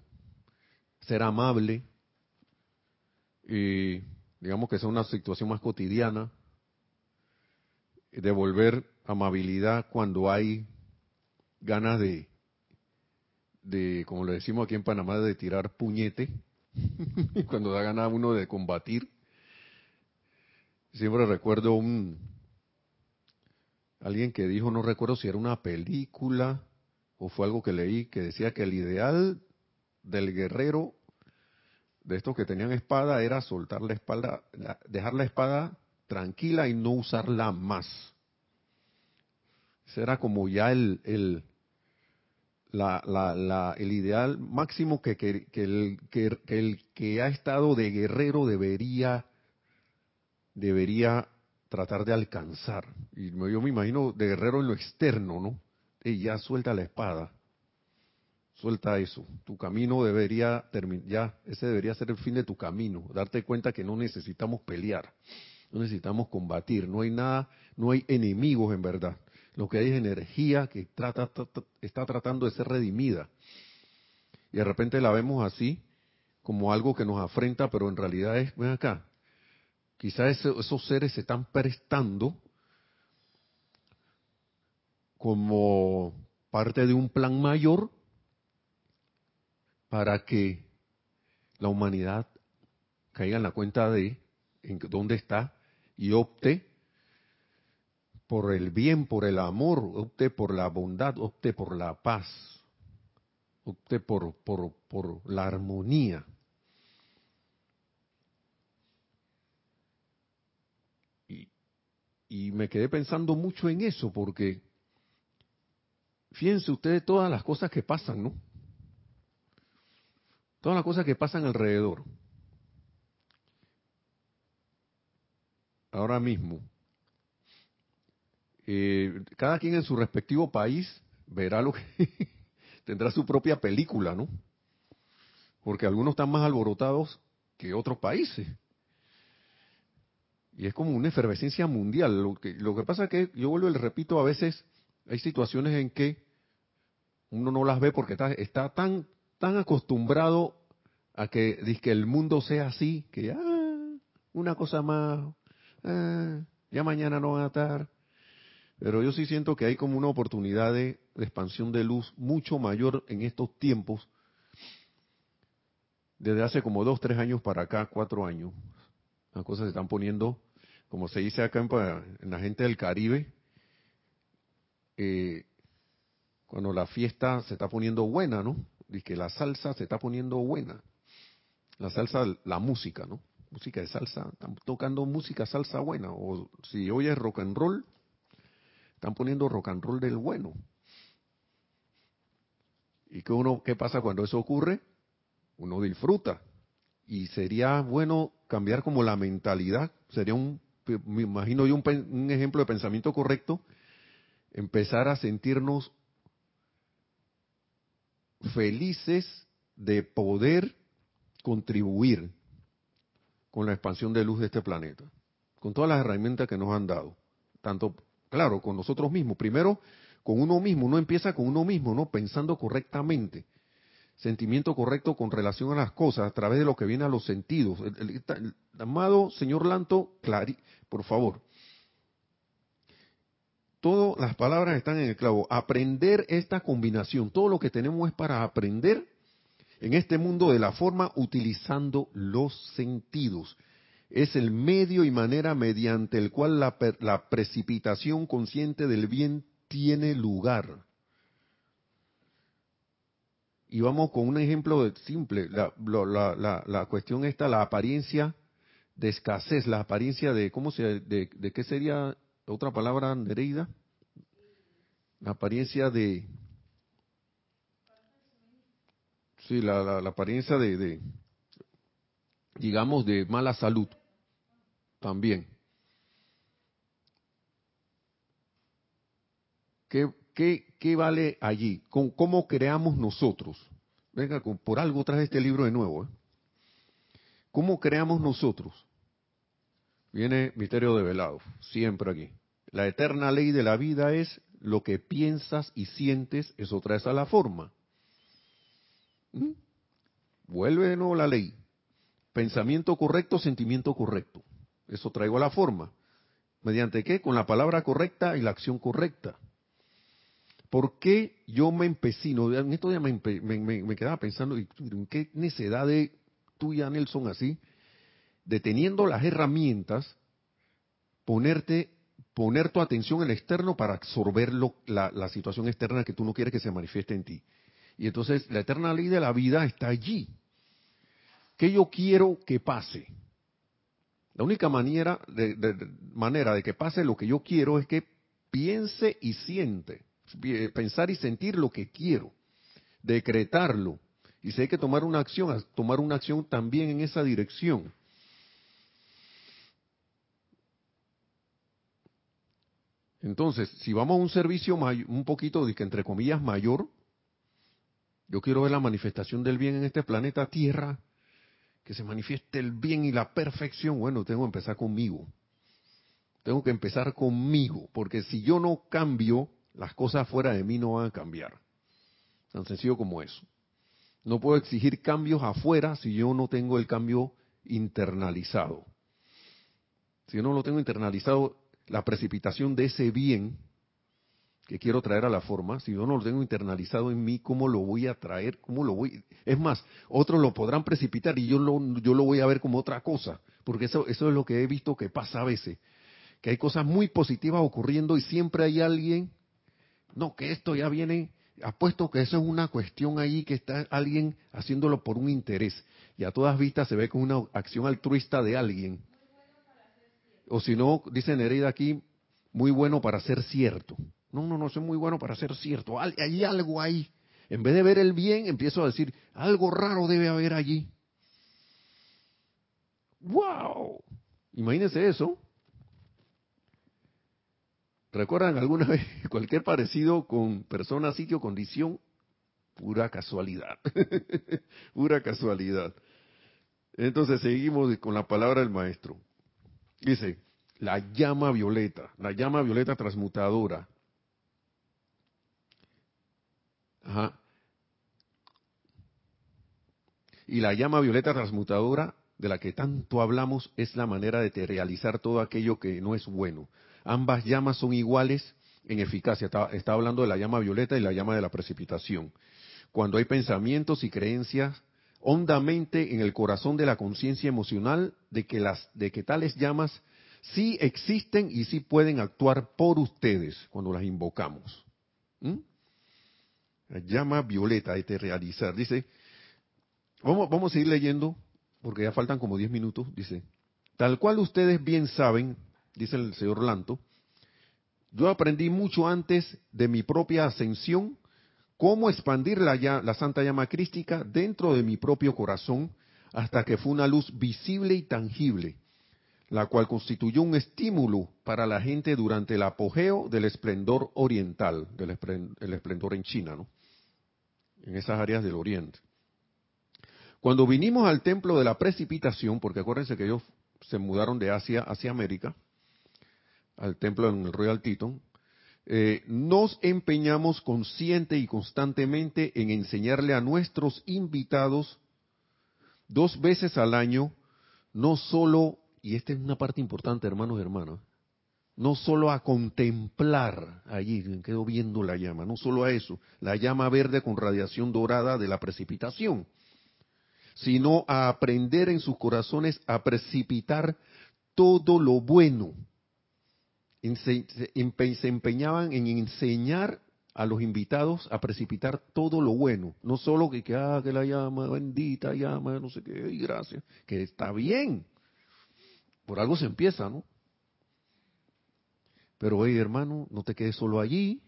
ser amable, y digamos que sea una situación más cotidiana, devolver amabilidad cuando hay ganas de, de, como le decimos aquí en Panamá, de tirar puñete, (laughs) cuando da ganas uno de combatir. Siempre recuerdo un alguien que dijo, no recuerdo si era una película o fue algo que leí, que decía que el ideal del guerrero de estos que tenían espada era soltar la espalda, dejar la espada tranquila y no usarla más. Ese era como ya el, el, la, la, el ideal máximo que, que, el, que, el que ha estado de guerrero debería, debería tratar de alcanzar. Y yo me imagino de guerrero en lo externo, ¿no? Y ya suelta la espada. Suelta eso. Tu camino debería terminar, ya, ese debería ser el fin de tu camino. Darte cuenta que no necesitamos pelear, no necesitamos combatir, no hay nada, no hay enemigos en verdad. Lo que hay es energía que trata, está tratando de ser redimida. Y de repente la vemos así, como algo que nos afrenta, pero en realidad es, ven acá, quizás esos seres se están prestando como parte de un plan mayor para que la humanidad caiga en la cuenta de en dónde está y opte por el bien, por el amor, opte por la bondad, opte por la paz, opte por, por, por la armonía. Y, y me quedé pensando mucho en eso, porque fíjense ustedes todas las cosas que pasan, ¿no? Todas las cosas que pasan alrededor. Ahora mismo, eh, cada quien en su respectivo país verá lo que (laughs) tendrá su propia película, ¿no? Porque algunos están más alborotados que otros países. Y es como una efervescencia mundial. Lo que, pasa es que, yo vuelvo y le repito, a veces hay situaciones en que uno no las ve porque está tan, tan acostumbrado a que, que el mundo sea así, que ah, una cosa más, ah, ya mañana no van a estar, pero yo sí siento que hay como una oportunidad de, expansión de luz mucho mayor en estos tiempos, desde hace como dos, tres años para acá, cuatro años. Las cosas se están poniendo, como se dice acá en, la gente del Caribe, eh, cuando la fiesta se está poniendo buena, ¿no? Y que la salsa se está poniendo buena. La salsa, la música, ¿no? Música de salsa, están tocando música salsa buena. O si oyes rock and roll, están poniendo rock and roll del bueno. ¿Y qué, uno, qué pasa cuando eso ocurre? Uno disfruta. Y sería bueno cambiar como la mentalidad. Sería un, me imagino yo, un, un ejemplo de pensamiento correcto. Empezar a sentirnos felices de poder contribuir con la expansión de luz de este planeta, con todas las herramientas que nos han dado, tanto Claro, con nosotros mismos. Primero, con uno mismo. Uno empieza con uno mismo, ¿no? Pensando correctamente. Sentimiento correcto con relación a las cosas, a través de lo que viene a los sentidos. El, amado señor Lanto, clari, por favor. Todas las palabras están en el clavo. Aprender esta combinación. Todo lo que tenemos es para aprender en este mundo de la forma utilizando los sentidos es el medio y manera mediante el cual la, precipitación consciente del bien tiene lugar. Y vamos con un ejemplo simple, la, cuestión está, la apariencia de escasez, la apariencia de, ¿cómo se, de, qué sería otra palabra, Nereida? La apariencia de, sí, la, apariencia de, digamos, de mala salud también. ¿Qué, qué, vale allí? ¿Cómo, creamos nosotros? Venga, por algo traje este libro de nuevo. ¿eh? ¿Cómo creamos nosotros? Viene misterio de velado, siempre aquí. La eterna ley de la vida es lo que piensas y sientes, eso traes a la forma. ¿Mm? Vuelve de nuevo la ley. Pensamiento correcto, sentimiento correcto. Eso traigo a la forma. ¿Mediante qué? Con la palabra correcta y la acción correcta. ¿Por qué yo me empecino? En esto ya me, me, quedaba pensando, ¿en qué necesidad de tuya, Nelson, así? De teniendo las herramientas, ponerte, poner tu atención en el externo para absorber la, la situación externa que tú no quieres que se manifieste en ti. Y entonces la eterna ley de la vida está allí. ¿Qué yo quiero que pase? La única manera de, manera de que pase lo que yo quiero es que piense y siente pensar y sentir lo que quiero, decretarlo. Y si hay que tomar una acción, tomar una acción también en esa dirección. Entonces, si vamos a un servicio un poquito, entre comillas, mayor, yo quiero ver la manifestación del bien en este planeta Tierra, que se manifieste el bien y la perfección, bueno, tengo que empezar conmigo. Tengo que empezar conmigo, porque si yo no cambio, las cosas fuera de mí no van a cambiar. Tan sencillo como eso. No puedo exigir cambios afuera si yo no tengo el cambio internalizado. Si yo no lo tengo internalizado, la precipitación de ese bien que quiero traer a la forma, si yo no lo tengo internalizado en mí, ¿cómo lo voy a traer? ¿Cómo lo voy? Es más, otros lo podrán precipitar y yo lo, yo lo voy a ver como otra cosa, porque eso, eso es lo que he visto que pasa a veces, que hay cosas muy positivas ocurriendo y siempre hay alguien no, que esto ya viene, apuesto que eso es una cuestión ahí que está alguien haciéndolo por un interés. Y a todas vistas se ve como una acción altruista de alguien. O si no, dice Nereida aquí, muy bueno para ser cierto. No, no, no, es muy bueno para ser cierto. Hay algo ahí. En vez de ver el bien, empiezo a decir, algo raro debe haber allí. ¡Wow! Imagínense eso. ¿Recuerdan alguna (laughs) vez cualquier parecido con persona, sitio, condición? Pura casualidad. (laughs) Pura casualidad. Entonces seguimos con la palabra del maestro. Dice, la llama violeta, la llama violeta transmutadora. Ajá. Y la llama violeta transmutadora de la que tanto hablamos es la manera de realizar todo aquello que no es bueno. Ambas llamas son iguales en eficacia. Está, hablando de la llama violeta y la llama de la precipitación. Cuando hay pensamientos y creencias hondamente en el corazón de la conciencia emocional de que, las, de que tales llamas sí existen y sí pueden actuar por ustedes cuando las invocamos. ¿Mm? La llama violeta de realizar. Dice, vamos, vamos a seguir leyendo, porque ya faltan como 10 minutos. Dice, tal cual ustedes bien saben, dice el señor Lanto, yo aprendí mucho antes de mi propia ascensión cómo expandir la, la santa llama crística dentro de mi propio corazón hasta que fue una luz visible y tangible, la cual constituyó un estímulo para la gente durante el apogeo del esplendor oriental, del esplendor en China, ¿no? en esas áreas del oriente. Cuando vinimos al templo de la precipitación, porque acuérdense que ellos se mudaron de Asia hacia América, al templo en el Royal Teton, eh, nos empeñamos consciente y constantemente en enseñarle a nuestros invitados dos veces al año, no solo, y esta es una parte importante, hermanos y hermanas, no solo a contemplar allí, quedo viendo la llama, no solo a eso, la llama verde con radiación dorada de la precipitación, sino a aprender en sus corazones a precipitar todo lo bueno se empeñaban en enseñar a los invitados a precipitar todo lo bueno, no solo que, que, ah, que la llama, bendita llama, no sé qué, y gracias, que está bien, por algo se empieza, ¿no? Pero oye hermano, no te quedes solo allí.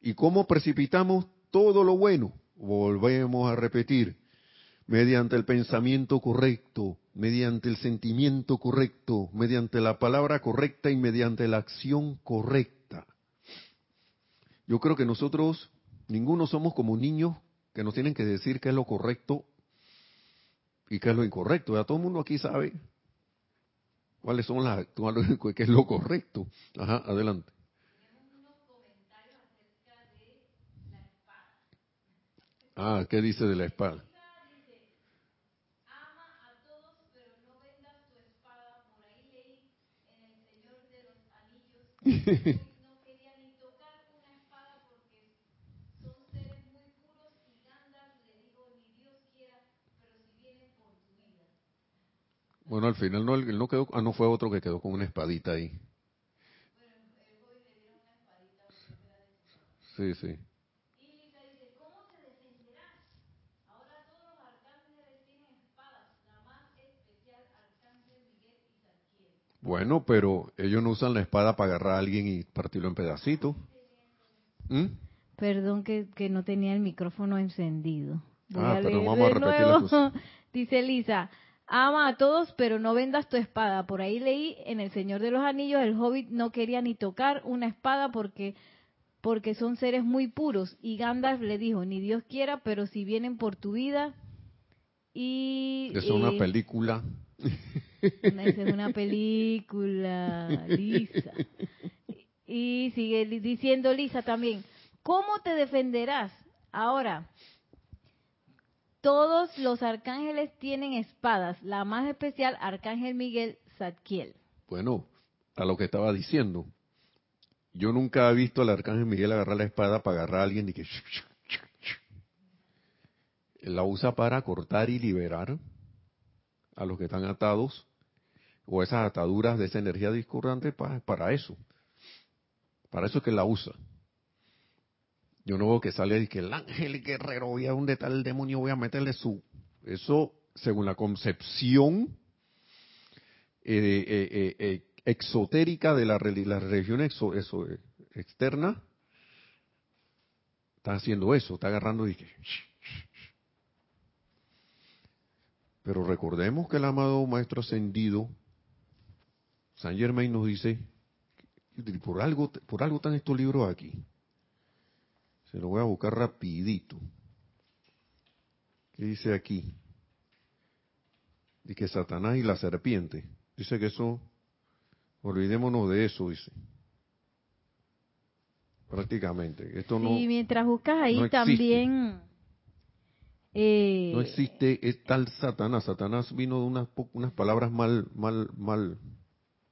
¿Y cómo precipitamos todo lo bueno? Volvemos a repetir, mediante el pensamiento correcto, mediante el sentimiento correcto, mediante la palabra correcta y mediante la acción correcta. Yo creo que nosotros, ninguno somos como niños que nos tienen que decir qué es lo correcto y qué es lo incorrecto. Ya todo el mundo aquí sabe cuáles son las, (laughs) qué es lo correcto. Ajá, adelante. Ah, ¿qué dice de la espada? no quería ni tocar una espada porque son seres muy puros y Gandalf le dijo, ni Dios quiera, pero si vienen por tu vida. Bueno, al final no, quedó, ah, no fue otro que quedó con una espadita ahí. Bueno, el hoy le dieron una espadita porque era de Sí, sí. Y Lisa dice, ¿cómo te defenderás? Ahora todos los arcángeles tienen espadas, la más especial, Arcángel Miguel y Zadkiel. Bueno, pero ellos no usan la espada para agarrar a alguien y partirlo en pedacitos. ¿Mm? Perdón que, que, no tenía el micrófono encendido. Voy ah, a pero vamos a repetirlo. (laughs) Dice Lisa, ama a todos, pero no vendas tu espada. Por ahí leí en El Señor de los Anillos, el hobbit no quería ni tocar una espada porque porque son seres muy puros. Y Gandalf le dijo, ni Dios quiera, pero si vienen por tu vida. Y, es una película. (laughs) Esa es una película, Lisa. Y sigue diciendo Lisa también, ¿cómo te defenderás? Ahora, todos los arcángeles tienen espadas, la más especial, Arcángel Miguel Zadkiel. Bueno, a lo que estaba diciendo, yo nunca he visto al Arcángel Miguel agarrar la espada para agarrar a alguien y que... (laughs) La usa para cortar y liberar a los que están atados o esas ataduras de esa energía discordante para, eso. Para eso es que la usa. Yo no veo que sale y que el ángel guerrero, voy a donde está el demonio, voy a meterle su... Eso, según la concepción eh, eh, eh, exotérica de la, la religión exo, externa, está haciendo eso, está agarrando y que... Pero recordemos que el amado Maestro Ascendido San Germain nos dice, por algo, por algo están estos libros aquí. Se lo voy a buscar rapidito. ¿Qué dice aquí? Dice que Satanás y la serpiente. Dice que eso, olvidémonos de eso, dice. Prácticamente. Esto no, sí, mientras buscas ahí también... Eh, no existe es tal Satanás. Satanás vino de unas, unas palabras mal, mal, mal,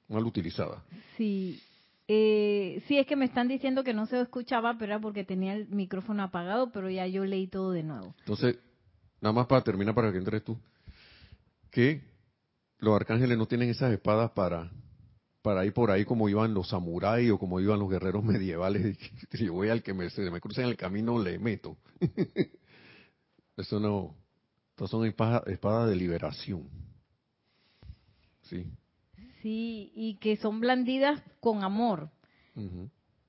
mal utilizada. Sí, eh, sí, es que me están diciendo que no se escuchaba, pero era porque tenía el micrófono apagado, pero ya yo leí todo de nuevo. Entonces, nada más para terminar, para que entres tú, que los arcángeles no tienen esas espadas para para ir por ahí como iban los samuráis o como iban los guerreros (laughs) medievales. Si voy al que me, se me cruza en el camino, le meto. (laughs) Eso no. Estas son espadas de liberación. Sí y que son blandidas con amor.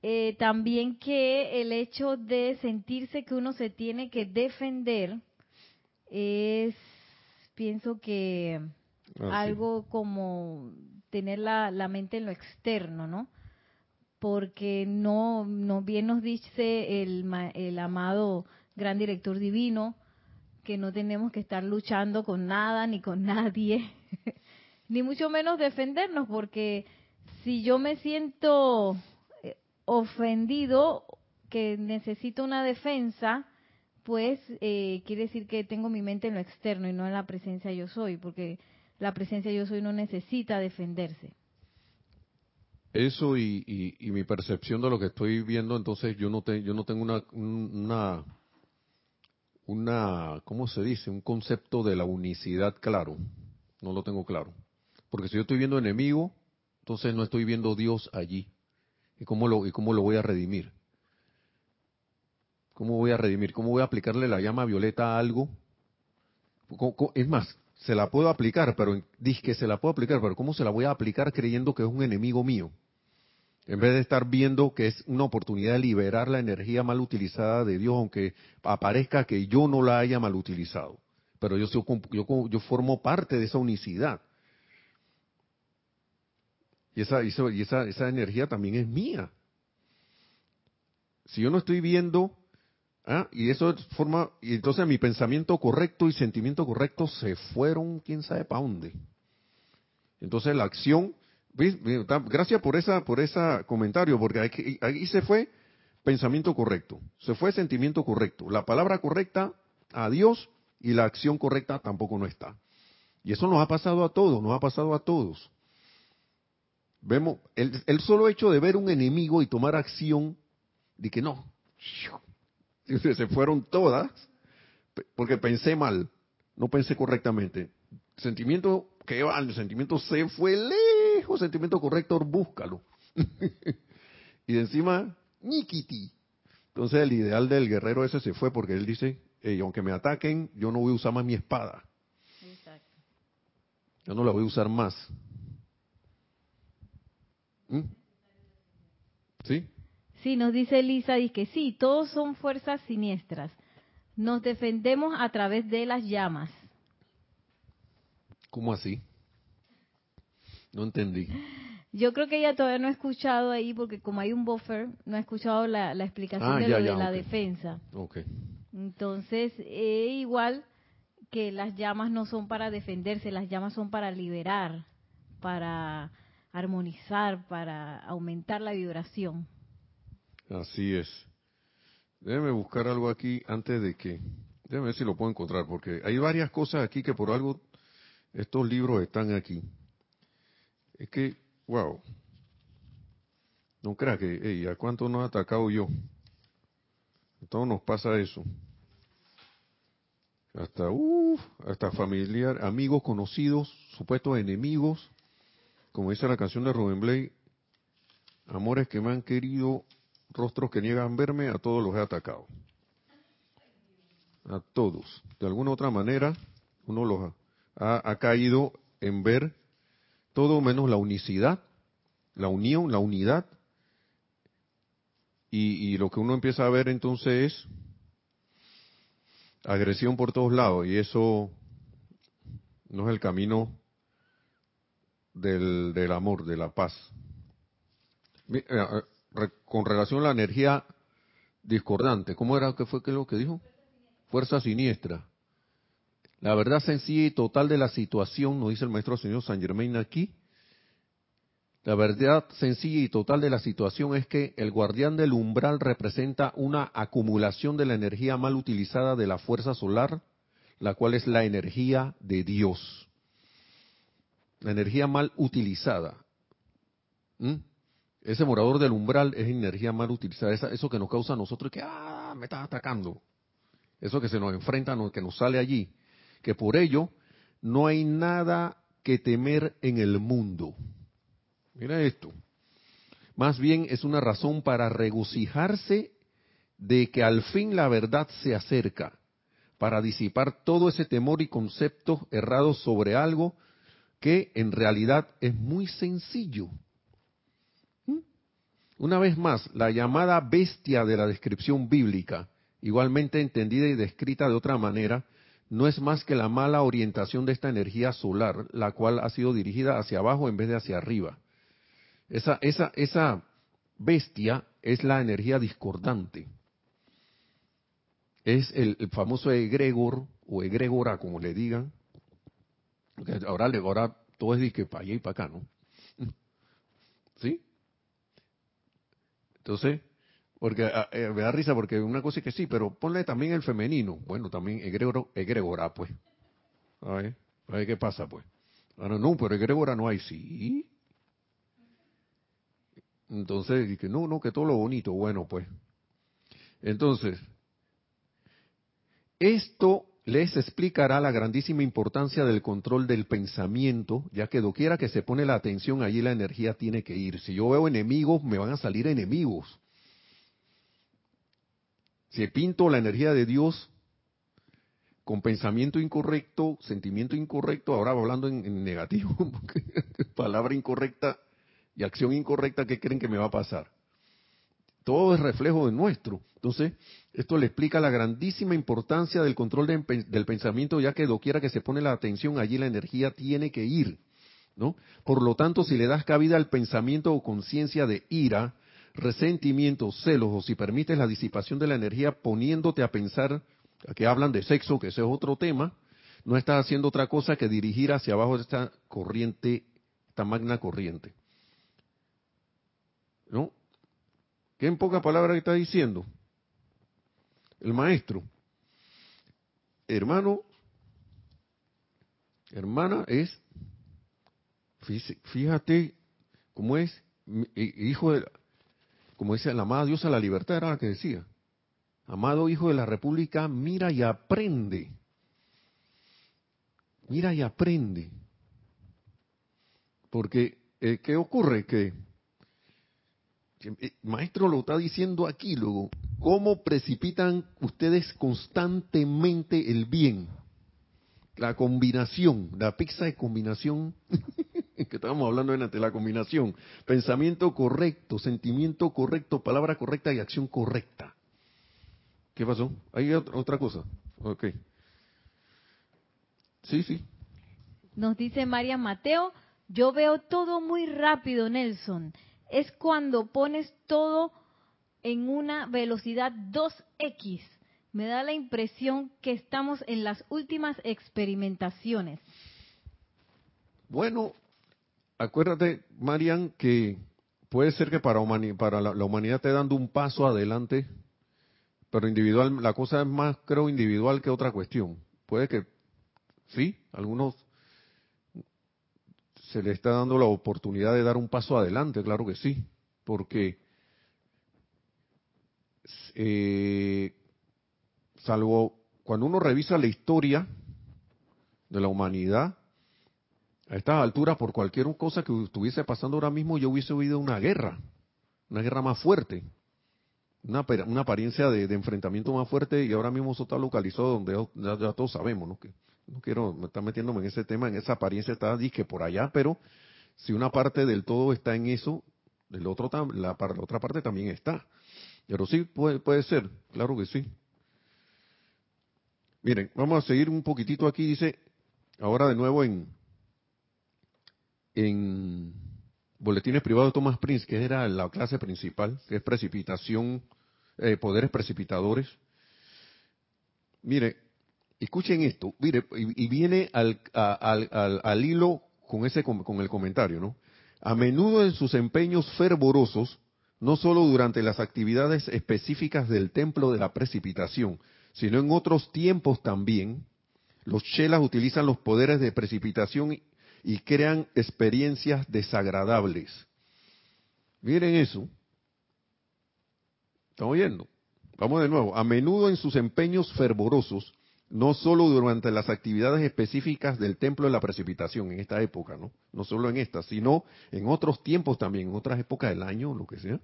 Eh, también que el hecho de sentirse que uno se tiene que defender es, pienso que ah, algo como tener la, la, mente en lo externo, ¿no? Porque no, no bien nos dice el, el amado gran director divino que no tenemos que estar luchando con nada ni con nadie, (laughs) ni mucho menos defendernos, porque si yo me siento eh, ofendido, que necesito una defensa, pues eh, quiere decir que tengo mi mente en lo externo y no en la presencia yo soy, porque la presencia yo soy no necesita defenderse. Eso y, y, mi percepción de lo que estoy viendo, entonces yo no, te, yo no tengo una, una, una, ¿cómo se dice? Un concepto de la unicidad claro. No lo tengo claro. Porque si yo estoy viendo enemigo, entonces no estoy viendo Dios allí. ¿Y cómo lo, y cómo lo voy a redimir? ¿Cómo voy a redimir? ¿Cómo voy a aplicarle la llama violeta a algo? Es más, se la puedo aplicar, pero dije que se la puedo aplicar, pero ¿cómo se la voy a aplicar creyendo que es un enemigo mío? En vez de estar viendo que es una oportunidad de liberar la energía mal utilizada de Dios, aunque aparezca que yo no la haya mal utilizado. Pero yo, yo, yo formo parte de esa unicidad. Y esa, y esa, esa energía también es mía. Si yo no estoy viendo ¿ah? Y eso forma, y entonces mi pensamiento correcto y sentimiento correcto se fueron, quién sabe para dónde. Entonces la acción, gracias por esa, por ese comentario, porque ahí se fue pensamiento correcto, se fue sentimiento correcto, la palabra correcta a Dios y la acción correcta tampoco no está. Y eso nos ha pasado a todos, nos ha pasado a todos. Vemos, el, solo hecho de ver un enemigo y tomar acción, de que no, (laughs) se fueron todas, porque pensé mal, no pensé correctamente. Sentimiento que va, el sentimiento se fue lejos, sentimiento correcto, búscalo. (laughs) y de encima, Nikiti. Entonces el ideal del guerrero ese se fue porque él dice, aunque me ataquen, yo no voy a usar más mi espada. Yo no la voy a usar más. ¿Mm? ¿Sí? Sí, nos dice Elisa, y que sí, todos son fuerzas siniestras. Nos defendemos a través de las llamas. ¿Cómo así? No entendí. Yo creo que ella todavía no ha escuchado ahí, porque como hay un buffer, no ha escuchado la, explicación ah, de, la defensa. Okay. Entonces, eh, igual que las llamas no son para defenderse, las llamas son para liberar, para armonizar, para aumentar la vibración. Así es. Déjeme buscar algo aquí antes de que... Déjeme ver si lo puedo encontrar, porque hay varias cosas aquí que por algo estos libros están aquí. Es que, wow. No crea que, hey, ¿a cuánto nos ha atacado yo? A todos nos pasa eso hasta uff, hasta familiar, amigos, conocidos, supuestos enemigos, como dice la canción de Rubén Blay, amores que me han querido, rostros que niegan verme, a todos los he atacado. A todos. De alguna otra manera, uno los ha, caído en ver todo menos la unicidad, la unión, la unidad, y, lo que uno empieza a ver entonces es agresión por todos lados y eso no es el camino del, del amor, de la paz. Eh, con relación a la energía discordante, ¿cómo era que fue que lo que dijo? Fuerza siniestra. La verdad sencilla y total de la situación, nos dice el maestro señor San Germain aquí, la verdad sencilla y total de la situación es que el guardián del umbral representa una acumulación de la energía mal utilizada de la fuerza solar, la cual es la energía de Dios. La energía mal utilizada. ¿Mm? Ese morador del umbral es energía mal utilizada. eso que nos causa a nosotros que, ah, me están atacando. Eso que se nos enfrenta, que nos sale allí. Que por ello no hay nada que temer en el mundo. Mira esto. Más bien es una razón para regocijarse de que al fin la verdad se acerca, para disipar todo ese temor y conceptos errados sobre algo que en realidad es muy sencillo. ¿Mm? Una vez más, la llamada bestia de la descripción bíblica, igualmente entendida y descrita de otra manera, no es más que la mala orientación de esta energía solar, la cual ha sido dirigida hacia abajo en vez de hacia arriba. Esa, esa, esa bestia es la energía discordante. Es el, famoso egregor o egregora, como le digan. Ahora, todo es de que para allá y para acá, ¿no? (laughs) ¿Sí? Entonces, porque ah, eh, me da risa porque una cosa es que sí, pero ponle también el femenino. Bueno, también egregor, egregora, pues. A ver, a ver qué pasa, pues. Ahora no, pero egregora no hay, sí. Entonces, que no, no, que todo lo bonito, bueno, pues. Entonces, esto les explicará la grandísima importancia del control del pensamiento, ya que doquiera que se pone la atención, allí la energía tiene que ir. Si yo veo enemigos, me van a salir enemigos. Si pinto la energía de Dios con pensamiento incorrecto, sentimiento incorrecto, ahora hablando en, negativo, (laughs) palabra incorrecta, y acción incorrecta, ¿qué creen que me va a pasar? Todo es reflejo de nuestro. Entonces, esto le explica la grandísima importancia del control del pensamiento, ya que doquiera que se pone la atención, allí la energía tiene que ir. ¿no? Por lo tanto, si le das cabida al pensamiento o conciencia de ira, resentimientos, celos o si permites la disipación de la energía poniéndote a pensar, que hablan de sexo, que ese es otro tema, no estás haciendo otra cosa que dirigir hacia abajo esta corriente, esta magna corriente. ¿No? ¿Qué en pocas palabras está diciendo? El maestro, hermano, hermana, es, fíjate cómo es, hijo de, como dice la amada diosa la libertad, era la que decía, amado hijo de la república, mira y aprende, mira y aprende, porque, eh, ¿qué ocurre? Que maestro lo está diciendo aquí, luego, ¿cómo precipitan ustedes constantemente el bien? La combinación, la pizza de combinación, (laughs) (laughs) que estábamos hablando antes, la combinación, pensamiento correcto, sentimiento correcto, palabra correcta y acción correcta. ¿Qué pasó? ¿Hay otra cosa? Ok. Sí, sí. Nos dice María Mateo, yo veo todo muy rápido, Nelson es cuando pones todo en una velocidad 2x. Me da la impresión que estamos en las últimas experimentaciones. Bueno, acuérdate, Marian, que puede ser que para, la, humanidad esté dando un paso adelante, pero individual, la cosa es más, creo, individual que otra cuestión. Puede que, sí, algunos se le está dando la oportunidad de dar un paso adelante, claro que sí, porque eh, salvo cuando uno revisa la historia de la humanidad, a estas alturas, por cualquier cosa que estuviese pasando ahora mismo, yo hubiese oído una guerra, una guerra más fuerte, una, una apariencia de, enfrentamiento más fuerte, y ahora mismo eso está localizado donde ya, todos sabemos, ¿no? Que no quiero estar metiéndome en ese tema, en esa apariencia está disque por allá, pero si una parte del todo está en eso, el otro la, la otra parte también está. Pero sí puede, puede ser, claro que sí. Miren, vamos a seguir un poquitito aquí, dice, ahora de nuevo en, en Boletines Privados de Thomas Prince, que era la clase principal, que es precipitación, eh, poderes precipitadores. Mire, escuchen esto, mire, y, viene al, al, hilo con, ese, con el comentario, ¿no? A menudo en sus empeños fervorosos, no solo durante las actividades específicas del templo de la precipitación, sino en otros tiempos también, los chelas utilizan los poderes de precipitación y crean experiencias desagradables. Miren eso. ¿Estamos oyendo? Vamos de nuevo. A menudo en sus empeños fervorosos, no solo durante las actividades específicas del templo de la precipitación en esta época, ¿no? No solo en esta, sino en otros tiempos también, en otras épocas del año, lo que sea.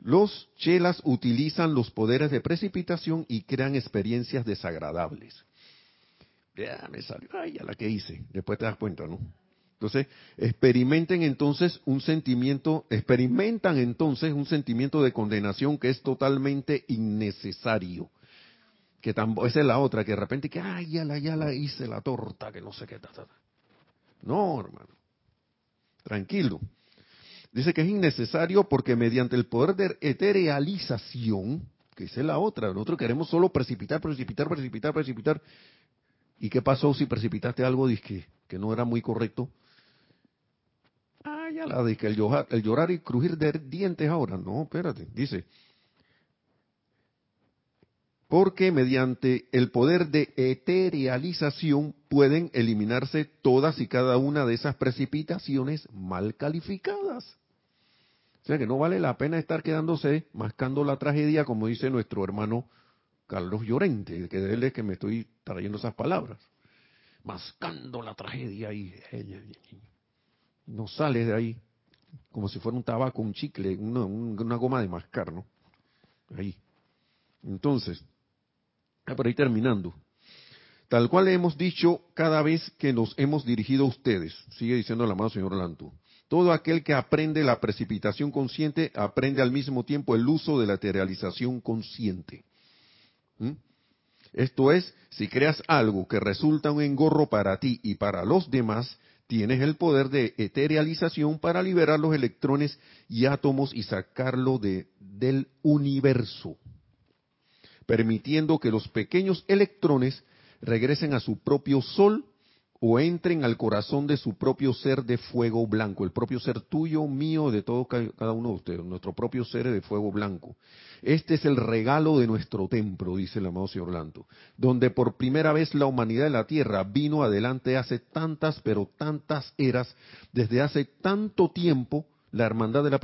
Los chelas utilizan los poderes de precipitación y crean experiencias desagradables. Ya me salió, ay, ya la que hice, después te das cuenta, ¿no? Entonces, experimenten entonces un sentimiento, experimentan entonces un sentimiento de condenación que es totalmente innecesario que esa es la otra, que de repente que, ay, ya la, ya la hice la torta, que no sé qué. tal. No, hermano. Tranquilo. Dice que es innecesario porque mediante el poder de eterealización, que esa es la otra, nosotros queremos solo precipitar, precipitar, precipitar, precipitar. ¿Y qué pasó si precipitaste algo que, que no era muy correcto? Ah, ya la dije, el llorar, el llorar y crujir de dientes ahora. No, espérate. Dice, porque mediante el poder de eterealización pueden eliminarse todas y cada una de esas precipitaciones mal calificadas. O sea que no vale la pena estar quedándose mascando la tragedia, como dice nuestro hermano Carlos Llorente, que de él es que me estoy trayendo esas palabras. Mascando la tragedia y no sales de ahí como si fuera un tabaco, un chicle, una, una goma de mascar, ¿no? Ahí. Entonces, por ahí terminando. Tal cual hemos dicho cada vez que nos hemos dirigido a ustedes, sigue diciendo la mano señor Lanto. Todo aquel que aprende la precipitación consciente aprende al mismo tiempo el uso de la materialización consciente. ¿Mm? Esto es, si creas algo que resulta un engorro para ti y para los demás, tienes el poder de eterealización para liberar los electrones y átomos y sacarlo de, del universo, permitiendo que los pequeños electrones regresen a su propio sol o entren al corazón de su propio ser de fuego blanco, el propio ser tuyo, mío, de todo cada uno de ustedes, nuestro propio ser de fuego blanco. Este es el regalo de nuestro templo, dice el amado señor Orlando, donde por primera vez la humanidad de la Tierra vino adelante hace tantas, pero tantas eras, desde hace tanto tiempo, la hermandad de la,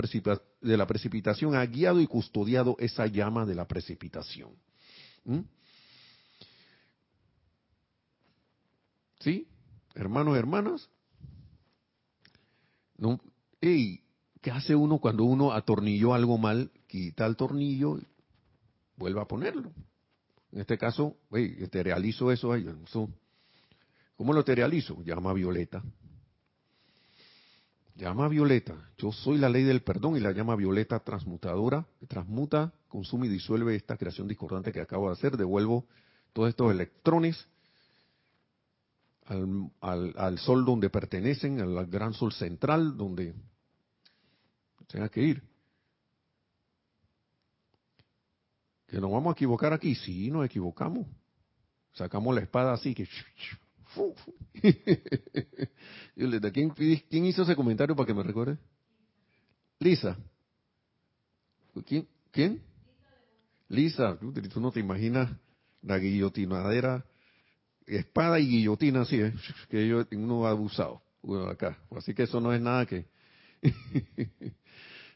de la precipitación ha guiado y custodiado esa llama de la precipitación. ¿Mm? ¿Sí? Hermanos, hermanas. No, ¿qué hace uno cuando uno atornilló algo mal? Quita el tornillo y vuelve a ponerlo. En este caso, te realizo eso, eso. ¿Cómo lo te realizo? Llama Violeta. Llama a Violeta. Yo soy la ley del perdón y la llama Violeta transmutadora. Transmuta, consume y disuelve esta creación discordante que acabo de hacer. Devuelvo todos estos electrones al, sol donde pertenecen, al gran sol central donde tenga que ir. Que nos vamos a equivocar aquí, sí, nos equivocamos. Sacamos la espada así que... (laughs) (laughs) ¿Quién, ¿Quién hizo ese comentario para que me recuerde? Lisa. ¿Quién? ¿Quién? Lisa, tú no te imaginas la guillotinadera espada y guillotina así, ¿eh? que yo, uno ha abusado acá. Así que eso no es nada que... (laughs)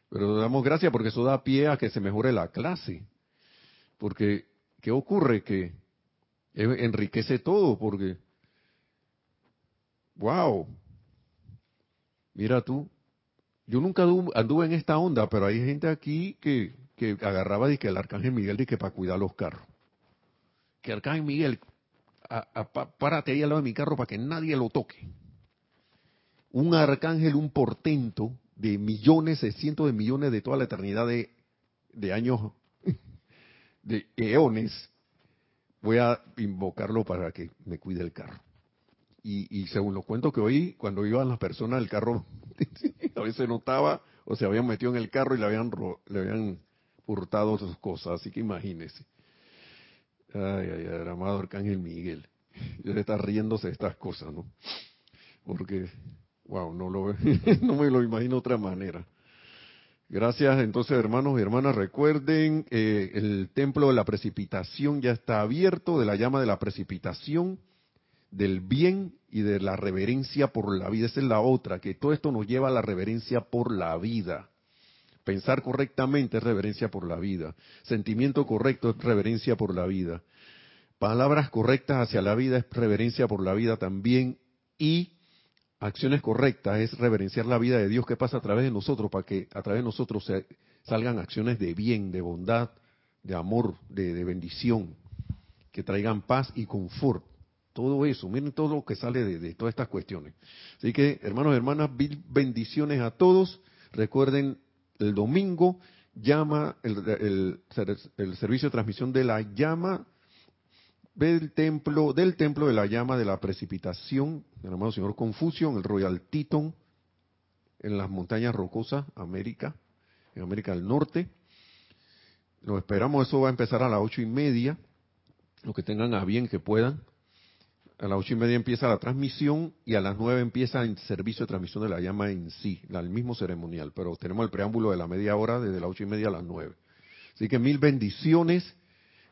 Pero damos gracias porque eso da pie a que se mejore la clase. Porque, ¿qué ocurre? Que enriquece todo, porque... ¡Wow! Mira tú, yo nunca anduve en esta onda, pero hay gente aquí que, que agarraba y que el Arcángel Miguel y que para cuidar los carros. Que Arcángel Miguel, párate ahí al lado de mi carro para que nadie lo toque. Un arcángel, un portento de millones, de cientos de millones de toda la eternidad de, años, (laughs) de eones, voy a invocarlo para que me cuide el carro. Y, según los cuentos que oí, cuando iban las personas, el carro (laughs) a veces notaba o se habían metido en el carro y le habían, le habían hurtado sus cosas. Así que imagínese. Ay, ay, ay, amado Arcángel Miguel. (laughs) Él está riéndose de estas cosas, ¿no? Porque, wow, no, lo, (laughs) no me lo imagino de otra manera. Gracias, entonces, hermanos y hermanas, recuerden, eh, el templo de la precipitación ya está abierto, de la llama de la precipitación, del bien y de la reverencia por la vida. Esa es la otra, que todo esto nos lleva a la reverencia por la vida. Pensar correctamente es reverencia por la vida. Sentimiento correcto es reverencia por la vida. Palabras correctas hacia la vida es reverencia por la vida también. Y acciones correctas es reverenciar la vida de Dios que pasa a través de nosotros para que a través de nosotros salgan acciones de bien, de bondad, de amor, de, bendición, que traigan paz y confort. Todo eso, miren todo lo que sale de, de todas estas cuestiones. Así que, hermanos y hermanas, bendiciones a todos. Recuerden el domingo llama el, servicio de transmisión de la llama del templo, del templo de la llama de la precipitación, del amado señor Confucio, en el Royal Teton, en las montañas rocosas, América, en América del Norte. Lo esperamos, eso va a empezar a las ocho y media, los que tengan a bien que puedan a las ocho y media empieza la transmisión y a las nueve empieza el servicio de transmisión de la llama en sí, el mismo ceremonial, pero tenemos el preámbulo de la media hora desde las ocho y media a las nueve. Así que mil bendiciones,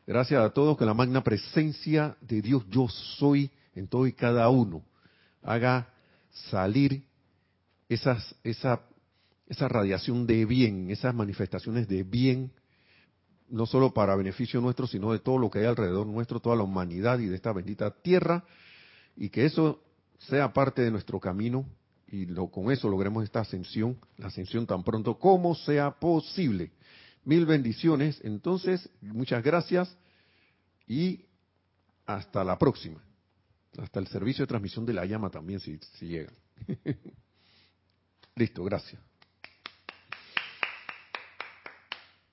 gracias a todos, que la magna presencia de Dios yo soy en todo y cada uno haga salir esas, esa, esa radiación de bien, esas manifestaciones de bien, no solo para beneficio nuestro, sino de todo lo que hay alrededor nuestro, toda la humanidad y de esta bendita tierra, y que eso sea parte de nuestro camino y lo, con eso logremos esta ascensión, la ascensión tan pronto como sea posible. Mil bendiciones, entonces, muchas gracias y hasta la próxima. Hasta el servicio de transmisión de la llama también, si, si llega. (laughs) Listo, gracias.